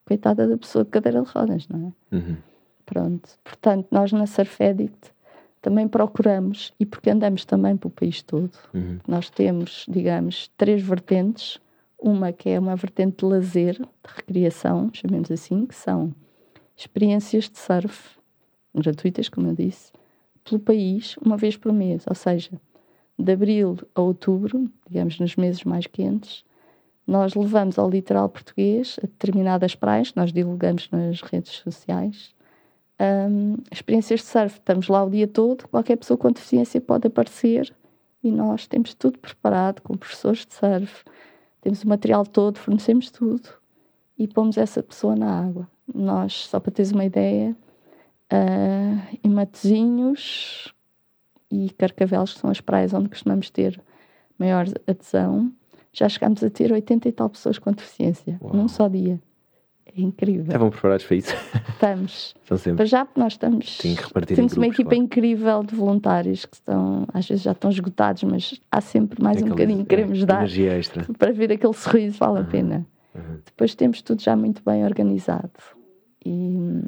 coitada da pessoa de cadeira de rodas, não é? Uhum. Pronto, portanto, nós na Surf também procuramos, e porque andamos também pelo país todo, uhum. nós temos, digamos, três vertentes uma que é uma vertente de lazer, de recriação, chamemos assim, que são experiências de surf, gratuitas, como eu disse, pelo país, uma vez por mês. Ou seja, de abril a outubro, digamos nos meses mais quentes, nós levamos ao litoral português a determinadas praias, nós divulgamos nas redes sociais, um, experiências de surf. Estamos lá o dia todo, qualquer pessoa com deficiência pode aparecer e nós temos tudo preparado com professores de surf, temos o material todo, fornecemos tudo e pomos essa pessoa na água. Nós, só para teres uma ideia, uh, em Matezinhos e Carcavelos, que são as praias onde costumamos ter maior adesão, já chegámos a ter 80 e tal pessoas com deficiência, Uau. num só dia. É incrível. Estavam preparados para isso? Estamos. São sempre. Para já, nós estamos. Tem que repartir temos grupos, uma equipa claro. incrível de voluntários que estão, às vezes já estão esgotados, mas há sempre mais um bocadinho que queremos é, dar. Energia extra. Para ver aquele sorriso, vale uhum. a pena. Uhum. Depois temos tudo já muito bem organizado e,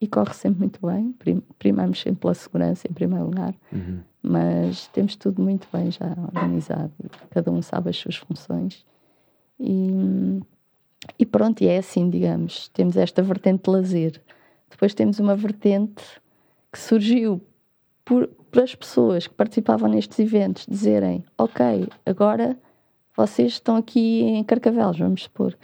e corre sempre muito bem. Primamos sempre pela segurança em primeiro lugar, uhum. mas temos tudo muito bem já organizado. Cada um sabe as suas funções. E, e pronto, e é assim, digamos. Temos esta vertente de lazer. Depois temos uma vertente que surgiu por, por as pessoas que participavam nestes eventos dizerem: Ok, agora vocês estão aqui em Carcavelos, vamos supor.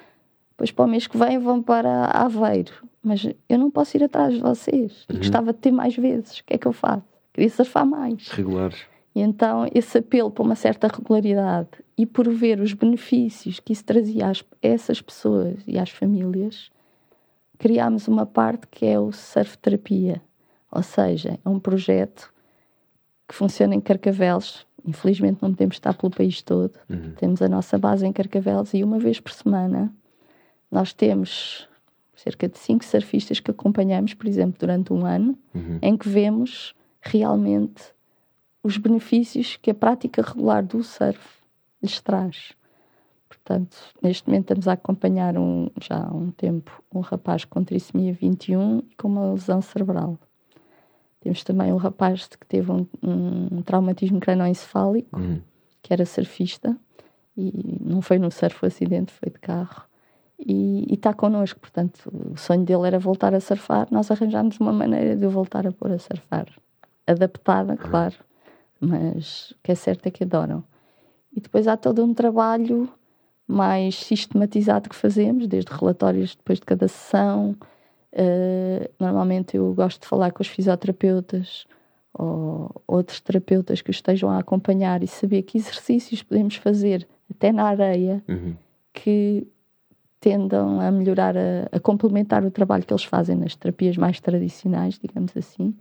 Depois para o mês que vem vão para Aveiro. Mas eu não posso ir atrás de vocês. Uhum. Gostava de ter mais vezes. O que é que eu faço? Queria surfar mais. Regulares. E então esse apelo para uma certa regularidade e por ver os benefícios que isso trazia a essas pessoas e às famílias, criámos uma parte que é o surf terapia. Ou seja, é um projeto que funciona em Carcavelos. Infelizmente não podemos estar pelo país todo. Uhum. Temos a nossa base em Carcavelos e uma vez por semana nós temos cerca de cinco surfistas que acompanhamos, por exemplo, durante um ano, uhum. em que vemos realmente os benefícios que a prática regular do surf lhes traz. Portanto, neste momento estamos a acompanhar um, já há um tempo um rapaz com trissomia 21 e com uma lesão cerebral. Temos também um rapaz que teve um, um traumatismo cranoencefálico, uhum. que era surfista, e não foi no surf o acidente, foi de carro. E, e está connosco, portanto, o sonho dele era voltar a surfar. Nós arranjámos uma maneira de o voltar a pôr a surfar, adaptada, claro, mas o que é certo é que adoram. E depois há todo um trabalho mais sistematizado que fazemos, desde relatórios depois de cada sessão. Uh, normalmente eu gosto de falar com os fisioterapeutas ou outros terapeutas que os estejam a acompanhar e saber que exercícios podemos fazer até na areia uhum. que tendam a melhorar, a, a, complementar o trabalho que eles fazem nas terapias mais tradicionais, digamos assim.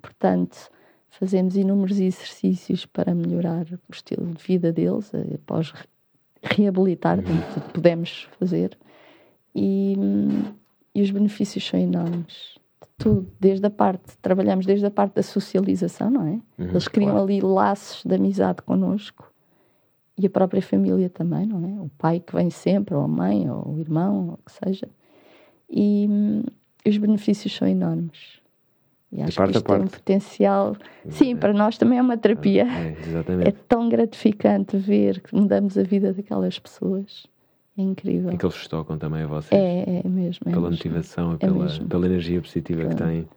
Portanto, fazemos inúmeros exercícios para melhorar o estilo de vida deles, após reabilitar, uhum. podemos fazer. E, e os benefícios são enormes. Tudo, desde a parte, trabalhamos desde a parte da socialização, não é? Uhum, Eles criam claro. ali laços de amizade connosco e a própria família também, não é? O pai que vem sempre, ou a mãe, ou o irmão, ou o que seja. E, e os benefícios são enormes. E acho que isto tem um potencial. Sim, É. para nós também é uma terapia. É, É exatamente. tão gratificante ver que mudamos a vida daquelas pessoas. É incrível. E que eles tocam também a vocês. É, é mesmo. é pela mesmo. motivação e É pela, pela energia positiva que têm.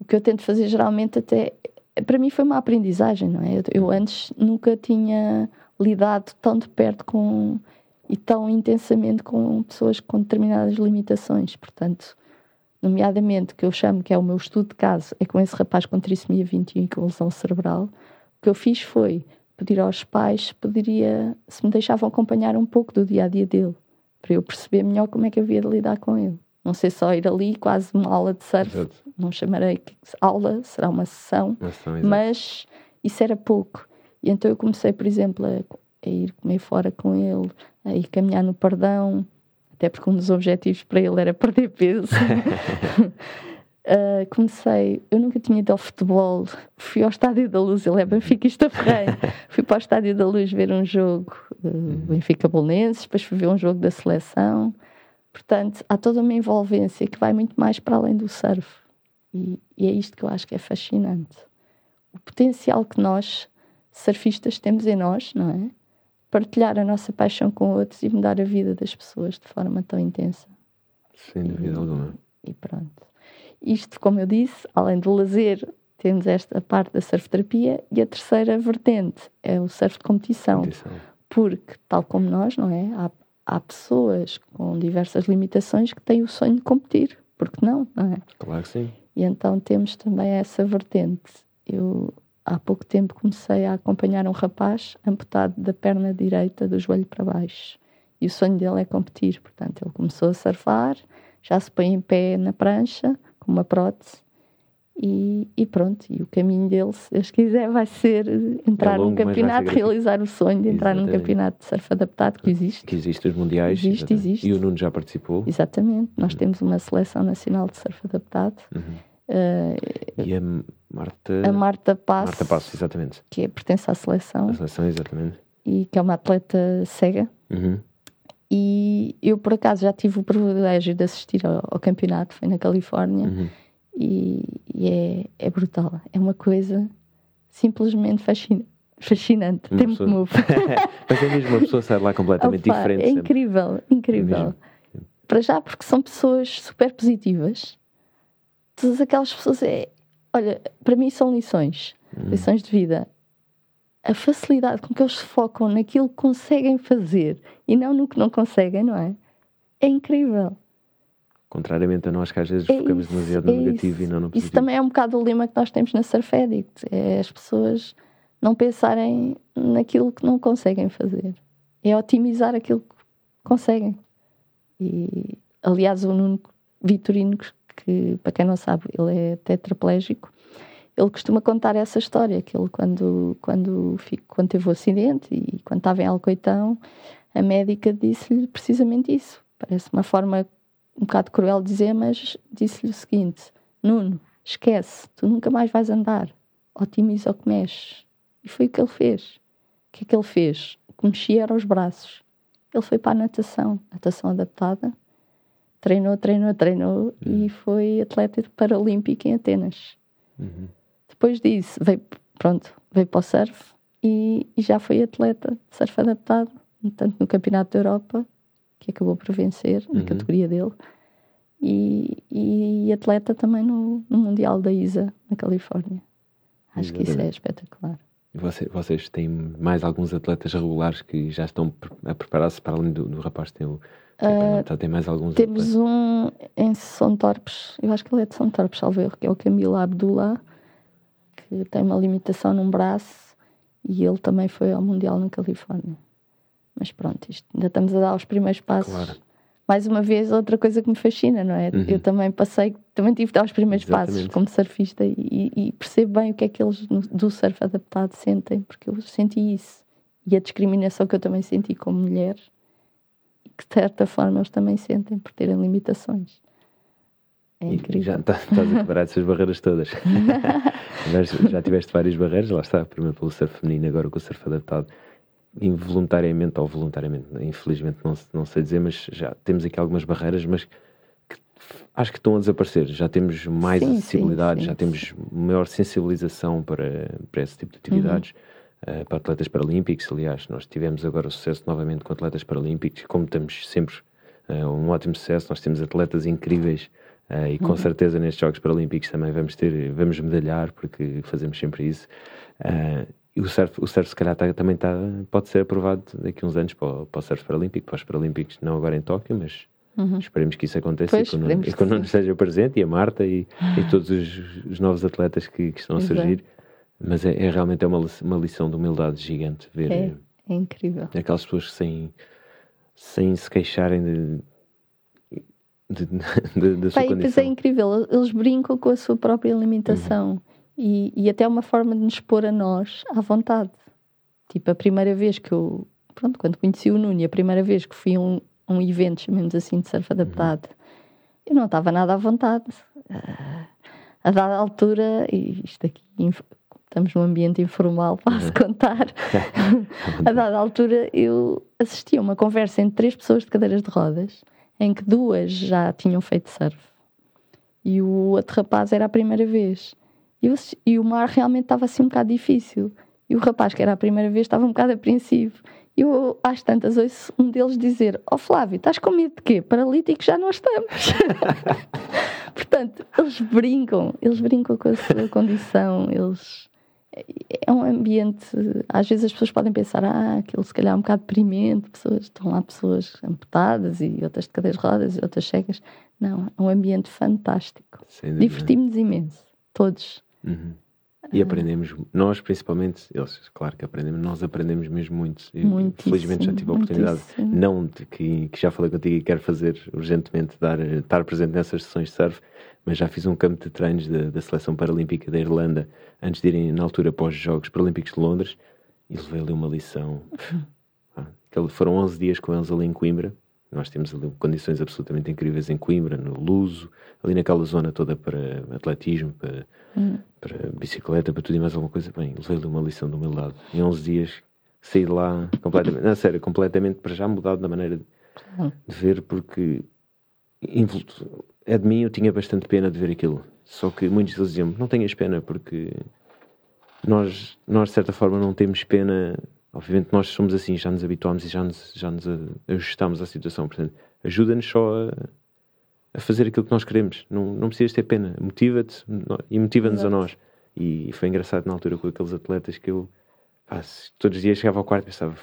O que eu tento fazer geralmente até. Para mim foi uma aprendizagem, não é? Eu, eu antes nunca tinha lidado tão de perto com. e tão intensamente com pessoas com determinadas limitações. Portanto, nomeadamente, que eu chamo que é o meu estudo de caso, é com esse rapaz com trissomia 21 e com lesão cerebral. O que eu fiz foi pedir aos pais se poderia, se me deixavam acompanhar um pouco do dia a dia dele, para eu perceber melhor como é que havia de lidar com ele. Não sei só ir ali, quase uma aula de surf, Exato. não chamarei aula, será uma sessão, Uma sessão, mas isso era pouco. E então eu comecei, por exemplo, a, a ir comer fora com ele, a ir caminhar no Pardão, até porque um dos objetivos para ele era perder peso. Uh, comecei, eu nunca tinha ido ao futebol, fui ao Estádio da Luz, ele é Benfica Ferreira, fui para o Estádio da Luz ver um jogo uh, Benfica Bolonenses, depois fui ver um jogo da seleção. Portanto, há toda uma envolvência que vai muito mais para além do surf. E, e é isto que eu acho que é fascinante. O potencial que nós, surfistas, temos em nós, não é? Partilhar a nossa paixão com outros e mudar a vida das pessoas de forma tão intensa. Sem dúvida alguma. E pronto. Isto, como eu disse, além do lazer, temos esta parte da surfterapia e a terceira vertente é o surf de competição. Competição. Porque, tal como nós, não é? Há, há pessoas com diversas limitações que têm o sonho de competir. Porque não, não é? Claro que sim. E então temos também essa vertente. Eu há pouco tempo comecei a acompanhar um rapaz amputado da perna direita do joelho para baixo. E o sonho dele é competir. Portanto, ele começou a surfar, já se põe em pé na prancha, com uma prótese, e, e pronto. E o caminho dele, se Deus quiser, vai ser entrar É longo, num campeonato, realizar o sonho de entrar num Exatamente. campeonato de surf adaptado que existe. Que existe os mundiais. Existe, exatamente. existe. E o Nuno já participou. Exatamente. Nós temos uma seleção nacional de surf adaptado. Uhum. Eh, E a Marta. a Marta Passo, Marta Passo, exatamente. que é- pertence à seleção seleção, exatamente. e que é uma atleta cega. Uhum. E eu, por acaso, já tive o privilégio de assistir ao, ao campeonato, foi na Califórnia, Uhum. e, e é, é brutal. É uma coisa simplesmente fascina- fascinante. Uma Tem-me pessoa- move. Mas é mesmo uma pessoa sai lá completamente Opa, diferente. É sempre. incrível, incrível. mesmo. Para já, porque são pessoas super positivas. Todas aquelas pessoas, é, olha, para mim são lições, Uhum. lições de vida. A facilidade com que eles se focam naquilo que conseguem fazer e não no que não conseguem, não é? É incrível. Contrariamente a nós que às vezes É focamos isso, demasiado é no negativo isso. e não no positivo. Isso também é um bocado o lema que nós temos na Surf Addict. É as pessoas não pensarem naquilo que não conseguem fazer. É otimizar aquilo que conseguem. E, aliás, o Nuno Vitorino, que para quem não sabe, ele é tetraplégico, ele costuma contar essa história, que ele quando, quando, quando teve o acidente e quando estava em Alcoitão, a médica disse-lhe precisamente isso. Parece uma forma um bocado cruel de dizer, mas disse-lhe o seguinte: Nuno, esquece, tu nunca mais vais andar, otimiza o que mexes. E foi o que ele fez. O que é que ele fez? O que mexia eram os braços. Ele foi para a natação, natação adaptada, treinou, treinou, treinou e foi atleta paralímpico em Atenas. Uhum. Depois disso, veio, pronto, veio para o surf e, e já foi atleta de surf adaptado, tanto no Campeonato da Europa, que acabou por vencer na Uhum. categoria dele, e, e atleta também no, no Mundial da ISA, na Califórnia. Acho que isso é Exatamente. espetacular. Você- vocês têm mais alguns atletas regulares que já estão a preparar-se para além do, do rapaz que tem o. Já tem mais alguns Temos atletas? um em São Torpes, eu acho que ele é de São Torpes, salvo erro, que é o Camilo Abdullah, que tem uma limitação num braço e ele também foi ao Mundial na Califórnia. Mas pronto, isto, ainda estamos a dar os primeiros passos. Claro. Mais uma vez, outra coisa que me fascina, não é? Uhum. Eu também passei, também tive de dar os primeiros passos Exatamente. como surfista e, e percebo bem o que é que eles do surf adaptado sentem, porque eu senti isso. E a discriminação que eu também senti como mulher, e que de certa forma eles também sentem por terem limitações. É E incrível. Já tá- estás a quebrar essas barreiras todas. Mas já tiveste várias barreiras, lá está, primeiro pelo surf feminino, agora com o surf adaptado. Involuntariamente ou voluntariamente, infelizmente não, não sei dizer, mas já temos aqui algumas barreiras, mas que acho que estão a desaparecer. Já temos mais Sim, sim, acessibilidade, sim, já temos maior sensibilização para, para esse tipo de atividades. Uhum. eh, para atletas paralímpicos, aliás, nós tivemos agora sucesso novamente com atletas paralímpicos, como temos sempre eh, um ótimo sucesso, nós temos atletas incríveis eh, e com Uhum. certeza nestes Jogos Paralímpicos também vamos ter, vamos medalhar, porque fazemos sempre isso. Eh, e o surf, o surf se calhar tá- também tá, pode ser aprovado daqui a uns anos para, o- para o surf paralímpico, para os paralímpicos, não agora em Tóquio, mas Uhum. esperemos que isso aconteça Pois, e que o Nuno- esperemos que que o Nuno sim. esteja presente e a Marta e, e todos os, os novos atletas que, que estão a Exato. surgir. Mas é, é realmente é uma, uma lição de humildade gigante ver É, eh, é incrível. aquelas pessoas sem, sem se queixarem de, de, de- da sua Pá, e depois condição. é incrível, eles brincam com a sua própria limitação Uhum. E, e até é uma forma de nos pôr a nós à vontade. Tipo, a primeira vez que eu, pronto, quando conheci o Nuno, e a primeira vez que fui a um, um evento, chamemos assim, de surf adaptado, eu não estava nada à vontade. Ah, a dada altura, e isto aqui, estamos num ambiente informal, posso contar. a dada altura, eu assisti a uma conversa entre três pessoas de cadeiras de rodas, em que duas já tinham feito surf e o outro rapaz era a primeira vez. E, eu e o mar realmente estava assim um bocado difícil. E o rapaz, que era a primeira vez, estava um bocado apreensivo. E eu, às tantas, ouço um deles dizer: Ó Flávio, estás com medo de quê? Paralítico já não estamos. Portanto, eles brincam, eles brincam com a sua condição, eles. É um ambiente. Às vezes as pessoas podem pensar, ah, aquilo se calhar é um bocado deprimente, pessoas, estão lá pessoas amputadas e outras de cadeiras rodas e outras cegas. Não, é um ambiente fantástico. Divertimos-nos imenso, todos. Uhum. E aprendemos, nós principalmente, eles, claro que aprendemos, nós aprendemos mesmo muito. felizmente já tive a oportunidade, muitíssimo. não de que, que já falei contigo e quero fazer urgentemente, dar, estar presente nessas sessões de surf, mas já fiz um campo de treinos da, da seleção paralímpica da Irlanda antes de irem na altura os Jogos Paralímpicos de Londres e levei ali uma lição. Uhum. Ah, foram 11 dias com eles ali em Coimbra nós temos ali condições absolutamente incríveis em Coimbra, no Luso, ali naquela zona toda para atletismo, para, hum. para bicicleta, para tudo e mais alguma coisa. Bem, levei-lhe uma lição de humildade. Em 11 dias saí de lá completamente, não, sério, completamente para já mudado da maneira de, hum. de ver, porque é de mim, eu tinha bastante pena de ver aquilo. Só que muitos deles diziam não tenhas pena, porque nós, nós de certa forma não temos pena Obviamente nós somos assim, já nos habituámos e já nos, já nos ajustamos à situação. Portanto, ajuda-nos só a, a, fazer aquilo que nós queremos. Não, não precisas ter pena. Motiva-te e motiva-nos a nós. E, foi engraçado na altura com aqueles atletas que eu pá, todos os dias chegava ao quarto e pensava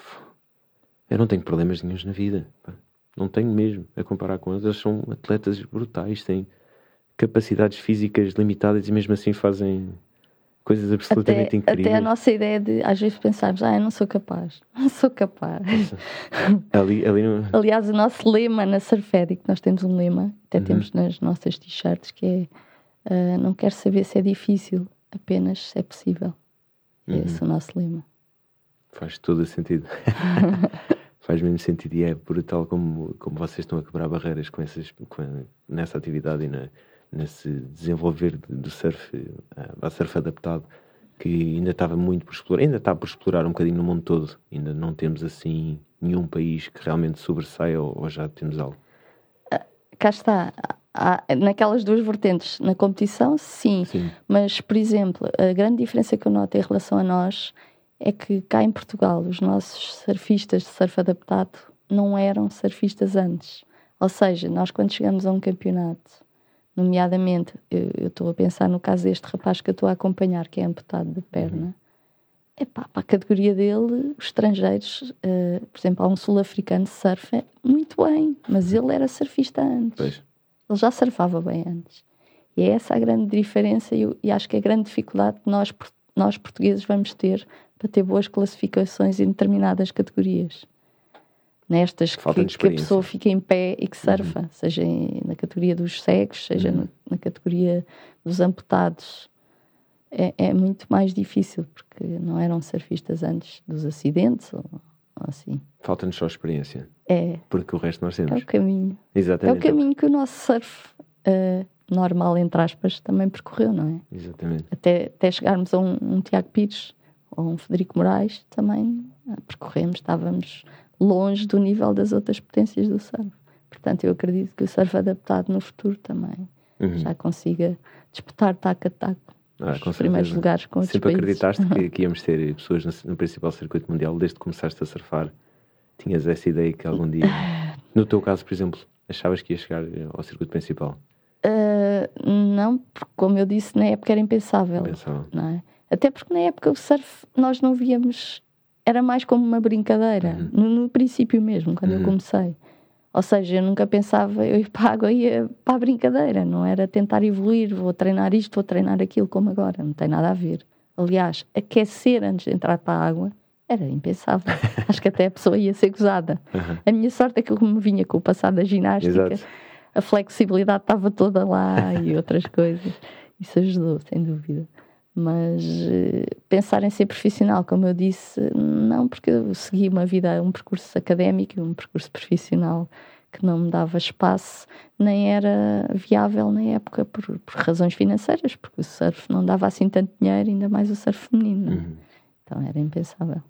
eu não tenho problemas nenhums na vida. Pá. Não tenho mesmo a comparar com eles. Eles são atletas brutais, têm capacidades físicas limitadas e mesmo assim fazem coisas absolutamente até, incríveis. Até a nossa ideia de, às vezes, pensarmos, ah, eu não sou capaz, não sou capaz. ali, ali no... Aliás, o nosso lema na Surfedic, nós temos um lema, até uhum. temos nas nossas t-shirts, que é uh, não quero saber se é difícil, apenas se é possível. Uhum. Esse é o nosso lema. Faz todo o sentido. Faz mesmo sentido e é brutal como, como vocês estão a quebrar barreiras com essas, com, nessa atividade e na, nesse desenvolver do surf, uh, surf adaptado, que ainda estava muito por explorar, ainda está por explorar um bocadinho no mundo todo. Ainda não temos assim nenhum país que realmente sobressaia ou, ou já temos algo. Ah, cá está. Há, naquelas duas vertentes, na competição, sim, sim, mas, por exemplo, a grande diferença que eu noto em relação a nós é que cá em Portugal os nossos surfistas de surf adaptado não eram surfistas antes. Ou seja, nós quando chegamos a um campeonato Nomeadamente, eu estou a pensar no caso deste rapaz que eu estou a acompanhar, que é amputado de perna. Uhum. Epá, para a categoria dele, os estrangeiros, uh, por exemplo, há um sul-africano que surfa muito bem, mas ele era surfista antes. Pois. Ele já surfava bem antes. E é essa a grande diferença e, e acho que é a grande dificuldade que nós, nós portugueses vamos ter para ter boas classificações em determinadas categorias nestas que, que, a pessoa fica em pé e que surfa, uhum. seja na categoria dos cegos, seja uhum. na categoria dos amputados. É, é, muito mais difícil porque não eram surfistas antes dos acidentes ou, ou assim. Falta-nos só experiência. É. Porque o resto nós temos. É o caminho. Exatamente. É o caminho que o nosso surf uh, normal, entre aspas, também percorreu, não é? Exatamente. Até, até chegarmos a um, um Tiago Pires ou um Federico Moraes, também uh, percorremos, estávamos longe do nível das outras potências do surf. Portanto, eu acredito que o surf adaptado no futuro também uhum. já consiga disputar taco a taco. Ah, os primeiros lugares com outros Sempre países. acreditaste que, que, íamos ter pessoas no, no, principal circuito mundial desde que começaste a surfar? Tinhas essa ideia que algum dia, no teu caso, por exemplo, achavas que ia chegar ao circuito principal? Uh, não, porque como eu disse, na época era impensável. impensável. Não é? Até porque na época o surf nós não víamos era mais como uma brincadeira, uhum. no, no, princípio mesmo, quando uhum. eu comecei. Ou seja, eu nunca pensava, eu ia para a água, ia para a brincadeira, não era tentar evoluir, vou treinar isto, vou treinar aquilo, como agora, não tem nada a ver. Aliás, aquecer antes de entrar para a água era impensável. Acho que até a pessoa ia ser gozada. Uhum. A minha sorte é que eu me vinha com o passado da ginástica, Exato. a flexibilidade estava toda lá e outras coisas. Isso ajudou, sem dúvida. Mas uh, pensar em ser profissional, como eu disse, não, porque eu segui uma vida, um percurso académico, um percurso profissional que não me dava espaço, nem era viável na época por, por razões financeiras, porque o surf não dava assim tanto dinheiro, ainda mais o surf feminino. Uhum. Então era impensável.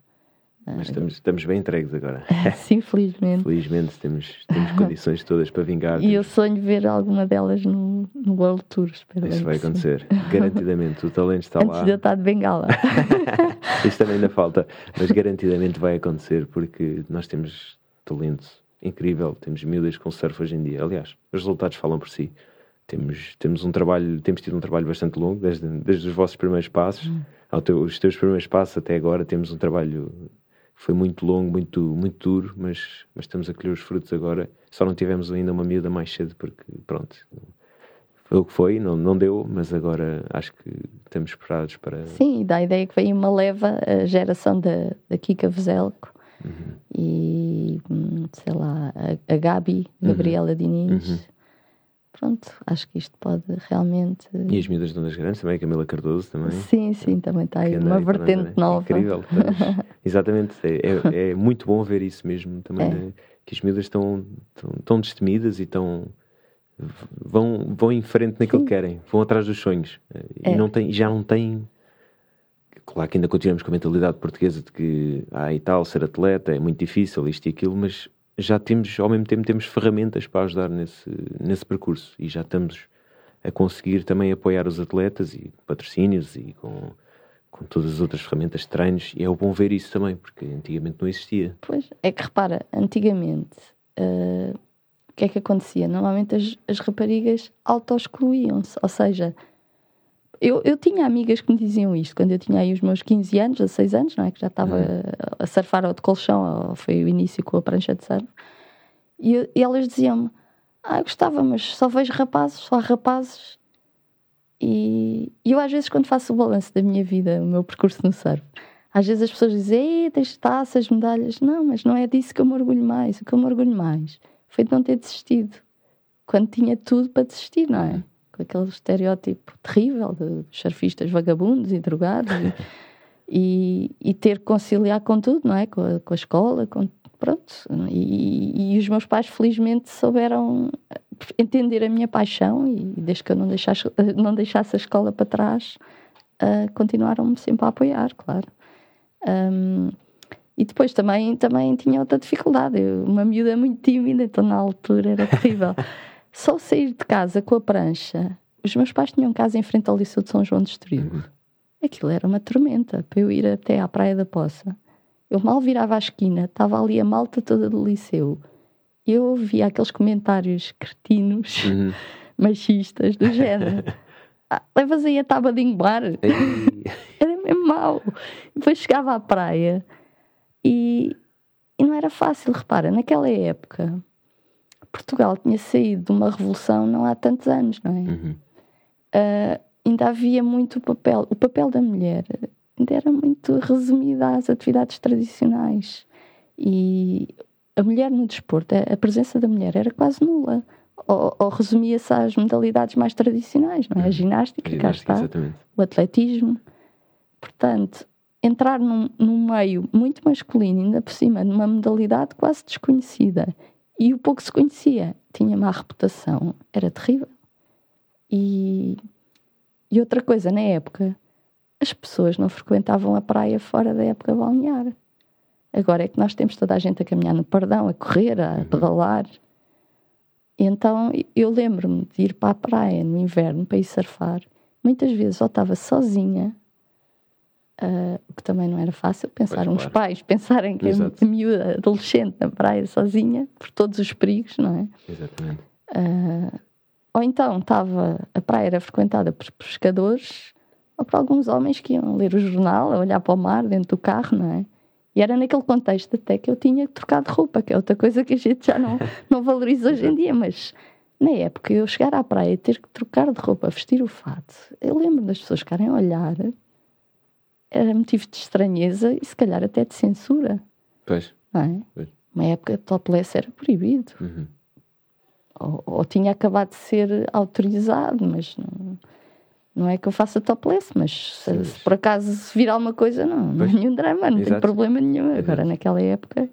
Mas estamos, estamos bem entregues agora. Sim, felizmente. felizmente temos, temos condições todas para vingar. E eu sonho ver alguma delas no, no World Tour. Espero Isso vai acontecer, garantidamente. O talento está Antes lá. Antes de eu estar de bengala. Isso também ainda falta, mas garantidamente vai acontecer porque nós temos talento incrível. Temos miúdas com surf hoje em dia. Aliás, os resultados falam por si temos, temos um trabalho, temos tido um trabalho bastante longo, desde, desde os vossos primeiros passos, teu, os teus primeiros passos até agora, temos um trabalho foi muito longo, muito, muito duro, mas, mas estamos a colher os frutos agora. Só não tivemos ainda uma miúda mais cedo, porque pronto, foi o que foi, não, não deu, mas agora acho que estamos preparados para. Sim, dá a ideia que veio uma leva, a geração da, da Kika Vezelco uhum. e hum, sei lá, a, a Gabi, uhum. Gabriela uhum. Diniz. Uhum. Pronto, acho que isto pode realmente. E as miúdas Donas Grandes também, a Camila Cardoso também. Sim, sim, também está aí uma vertente nova. Incrível. exatamente, é, é, é, muito bom ver isso mesmo também, é. né? que as miúdas estão tão, tão destemidas e estão vão, vão em frente naquilo Sim. que querem, vão atrás dos sonhos. É. E não tem, já não têm. Claro que ainda continuamos com a mentalidade portuguesa de que, ah, e tal, ser atleta é muito difícil, isto e aquilo, mas já temos, ao mesmo tempo, temos ferramentas para ajudar nesse, nesse percurso e já estamos a conseguir também apoiar os atletas e patrocínios e com, com todas as outras ferramentas de treinos. E é bom ver isso também, porque antigamente não existia. Pois, é que repara, antigamente. Uh o que é que acontecia? Normalmente as, as raparigas auto-excluíam-se, ou seja, eu, eu tinha amigas que me diziam isto quando eu tinha aí os meus 15 anos, 16 anos, não é? Que já estava uhum. a, surfar ao de colchão, ou foi o início com a prancha de surf, e, e elas diziam-me: Ah, gostava, mas só vejo rapazes, só há rapazes. E, eu, às vezes, quando faço o balanço da minha vida, o meu percurso no surf, às vezes as pessoas dizem: tens taças, medalhas. Não, mas não é disso que eu me orgulho mais. O que eu me orgulho mais foi de não ter desistido. Quando tinha tudo para desistir, não é? Com aquele estereótipo terrível de surfistas vagabundos e drogados e, e, e, ter que conciliar com tudo, não é? Com a, com a escola, com, pronto. E, e, os meus pais, felizmente, souberam entender a minha paixão e desde que eu não deixasse, não deixasse a escola para trás, uh, continuaram-me sempre a apoiar, claro. Um, e depois também, também tinha outra dificuldade. Eu, uma miúda muito tímida, então na altura era terrível. Só sair de casa com a prancha. Os meus pais tinham casa em frente ao Liceu de São João de Estoril. Uhum. Aquilo era uma tormenta para eu ir até à Praia da Poça. Eu mal virava à esquina, estava ali a malta toda do liceu. Eu ouvia aqueles comentários cretinos, uhum. machistas, do género. ah, levas aí a tábua de engbar. era mesmo mau. Depois chegava à praia e, e não era fácil, repara, naquela época Portugal tinha saído de uma revolução não há tantos anos, não é? Uhum. Uh, ainda havia muito papel, o papel da mulher ainda era muito resumido às atividades tradicionais e a mulher no desporto, a presença da mulher era quase nula ou, ou resumia-se às modalidades mais tradicionais, não é? A uhum. ginástica, a ginástica cá está, exatamente. o atletismo. Portanto, entrar num, num meio muito masculino, ainda por cima, numa modalidade quase desconhecida, e o pouco se conhecia tinha má reputação, era terrível. E, e outra coisa, na época, as pessoas não frequentavam a praia fora da época balnear. Agora é que nós temos toda a gente a caminhar no pardão, a correr, a uhum. pedalar. Então eu lembro-me de ir para a praia no inverno para ir surfar. Muitas vezes ou estava sozinha Uh, o que também não era fácil, pensar pois, uns claro. pais pensarem que Exato. é miúda, adolescente na praia sozinha, por todos os perigos, não é? Exatamente. Uh, ou então estava, a praia era frequentada por pescadores ou por alguns homens que iam ler o jornal, a olhar para o mar dentro do carro, não é? E era naquele contexto até que eu tinha que trocar de roupa, que é outra coisa que a gente já não, não valoriza hoje em dia, mas na época eu chegar à praia e ter que trocar de roupa, vestir o fato, eu lembro das pessoas ficarem a olhar era motivo de estranheza e se calhar até de censura. Pois. Não é? Pois. Uma época topless era proibido. Uhum. Ou, ou, tinha acabado de ser autorizado, mas não, não é que eu faça topless, mas se, se por acaso vir alguma coisa, não, não nenhum drama, não Exato. tem problema nenhum. Exato. Agora, naquela época.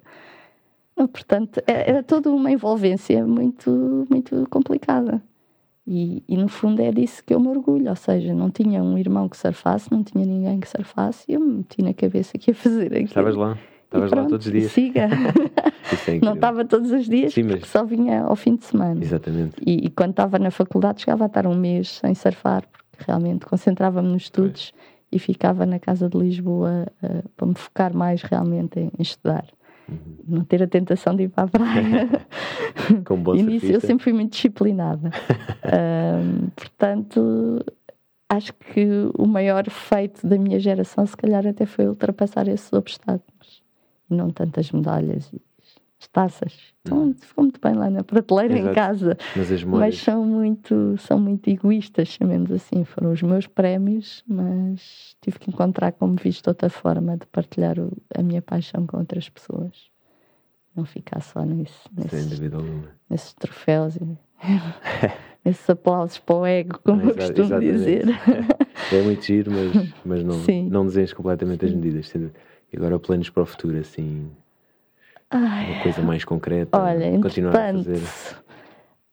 Não, portanto, é, era toda uma envolvência muito, muito complicada. E, e, no fundo é disso que eu me orgulho, ou seja, não tinha um irmão que surfasse, não tinha ninguém que surfasse e eu me meti na cabeça que ia fazer aquilo. Estavas lá, estavas lá todos os dias. Siga. é não estava todos os dias, Sim, mas... só vinha ao fim de semana. Exatamente. E, e, quando estava na faculdade chegava a estar um mês sem surfar, porque realmente concentrava-me nos estudos Foi. e ficava na casa de Lisboa uh, para me focar mais realmente em, em estudar. Uhum. não ter a tentação de ir para a praia. Como bom e nisso eu sempre fui muito disciplinada. um, portanto, acho que o maior feito da minha geração, se calhar, até foi ultrapassar esses obstáculos. Não tantas medalhas e as taças. Então, Uhum. ficou muito bem lá na prateleira em Exato. casa. Mas as Mas são muito, são muito egoístas, chamemos assim. Foram os meus prémios, mas tive que encontrar, como visto, outra forma de partilhar o- a minha paixão com outras pessoas. Não ficar só nisso, Sem nesses, dúvida alguma. nesses troféus e esses aplausos para o ego, como eu Exa- costumo exatamente. dizer. É muito giro, mas, mas não, Sim. não desenhas completamente as medidas. sem. E agora planos para o futuro, assim, Ai, uma coisa mais concreta. olha, continuar a fazer.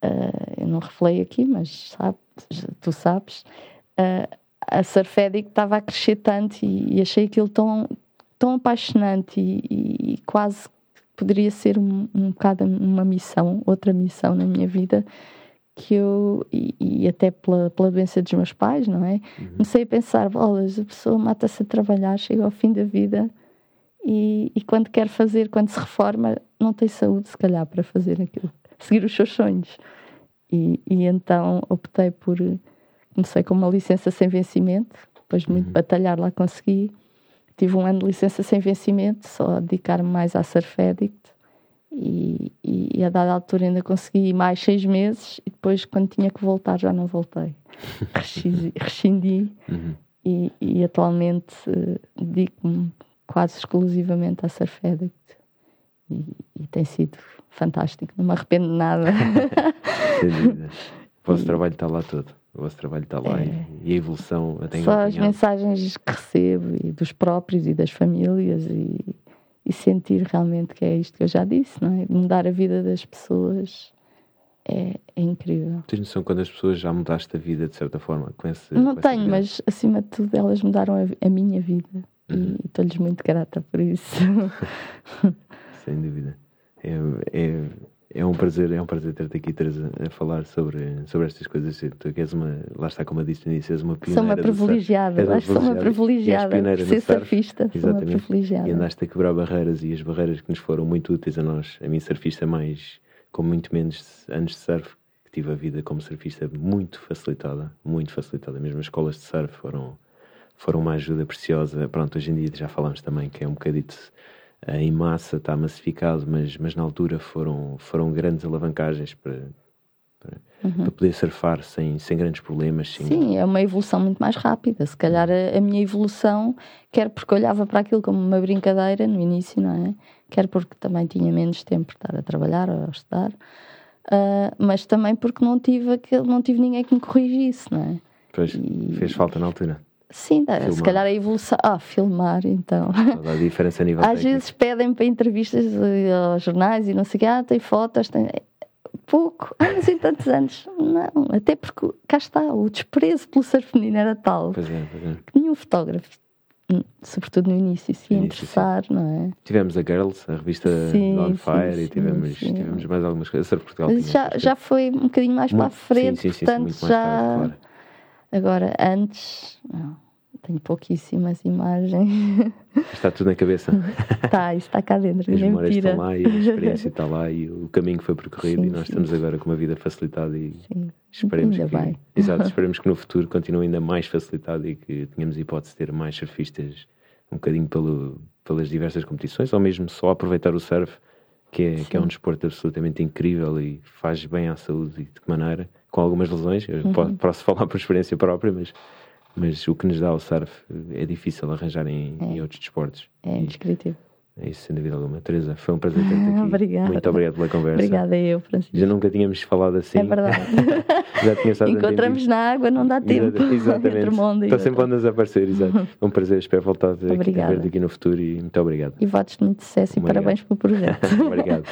eh, eu não revelei aqui, mas sabe, tu sabes, eh, a Surf Addict estava a crescer tanto e, e achei aquilo tão, tão apaixonante e, e- e quase poderia ser um, um bocado uma missão, outra missão na minha vida, que eu, e, e até pela, pela doença dos meus pais, não é? Uhum. Comecei a pensar, bolas, a pessoa mata-se a trabalhar, chega ao fim da vida e, e quando quer fazer, quando se reforma, não tem saúde, se calhar, para fazer aquilo, seguir os seus sonhos. E, e então optei por. Comecei com uma licença sem vencimento, depois de muito Uhum. batalhar lá consegui. Tive um ano de licença sem vencimento, só a dedicar-me mais à Surf Addict. E, e, e a dada altura ainda consegui mais seis meses e depois, quando tinha que voltar, já não voltei. Rescindi- Rescindi Uhum. e, e atualmente eh, dedico-me quase exclusivamente à Surf Addict. E, e tem sido fantástico, não me arrependo de nada. Sem dúvida. O vosso E- trabalho está lá todo. O vosso trabalho está lá É. e, a evolução até Só as mensagens que recebo e dos próprios e das famílias e, e sentir realmente que é isto que eu já disse, não é? Mudar a vida das pessoas é, é incrível. Tens noção quando as pessoas já mudaste a vida de certa forma com esse Não com tenho, mas acima de tudo elas mudaram a, a minha vida. E estou-lhes muito grata por isso. Sem dúvida. É, é, é um prazer, é um prazer ter-te aqui Teresa, a falar sobre, sobre estas coisas. Tu és uma, lá está como eu disse no início, és uma sou pioneira uma do surf. privilegiada, uma acho que sou uma privilegiada. Por ser surf. surfista, sou uma Exatamente. privilegiada. E andaste a quebrar barreiras e as barreiras que nos foram muito úteis a nós, a mim surfista mais, com muito menos anos de surf, que tive a vida como surfista muito facilitada, muito facilitada. Mesmo as escolas de surf foram, foram uma ajuda preciosa. Pronto, hoje em dia já falamos também que é um bocadito eh, em massa, está massificado, mas, mas na altura foram, foram grandes alavancagens para, para, para poder surfar sem, sem grandes problemas. Sem, Uhum. Sim, é uma evolução muito mais rápida. Se calhar a, a minha evolução, quer porque olhava para aquilo como uma brincadeira no início, não é? Quer porque também tinha menos tempo para estar a trabalhar ou a estudar, ah, mas também porque não tive, aquele, não tive ninguém que me corrigisse, não é? Pois, E- fez falta na altura. Sim, dá- se calhar a evolução. Ah, filmar, então. Toda a diferença a nível Às técnico. vezes pedem para entrevistas eh, aos jornais e não sei o quê, ah, tem fotos, tem. Pouco, mas em tantos anos. Não, até porque cá está, o desprezo pelo surf feminino era tal Pois é, pois é. que nenhum fotógrafo, hum, sobretudo no início, se ia interessar, não é? Tivemos a Girls, a revista Sim, On sim, Fire, sim, e tivemos, sim. tivemos mais algumas coisas. A Surf Portugal Mas já, já foi um bocadinho mais para a Muito- frente, sim, sim, sim, sim, portanto muito mais já. tarde, claro. Agora, antes, não, tenho pouquíssimas imagens. Está tudo na cabeça. tá, isso está cá dentro, As memórias estão lá e a experiência está lá e o caminho foi percorrido Sim, e nós sim, estamos agora com uma vida facilitada e Sim, esperemos ainda que, bem. exato, esperemos que no futuro continue ainda mais facilitado e que tenhamos hipótese de ter mais surfistas um bocadinho pelo, pelas diversas competições ou mesmo só aproveitar o surf que é, que é um desporto absolutamente incrível e faz bem à saúde e de que maneira, com algumas lesões, Uhum. posso falar por experiência própria, mas, mas o que nos dá o surf é difícil arranjar em, em outros desportos. É indescritível. é isso, sem dúvida alguma. Teresa, foi um prazer ter-te aqui. Obrigada. Muito obrigado pela conversa. Obrigada eu, Francisco. Já nunca tínhamos falado assim. É verdade. Já tinha estado Encontramos na água, não dá tempo. Exata- Exatamente. Entre uma onda e Está sempre ondas a aparecer, exato. É um prazer, espero voltar a ver-te aqui no futuro e muito obrigado. E votos de muito sucesso e Obrigado. parabéns pelo projeto. obrigado.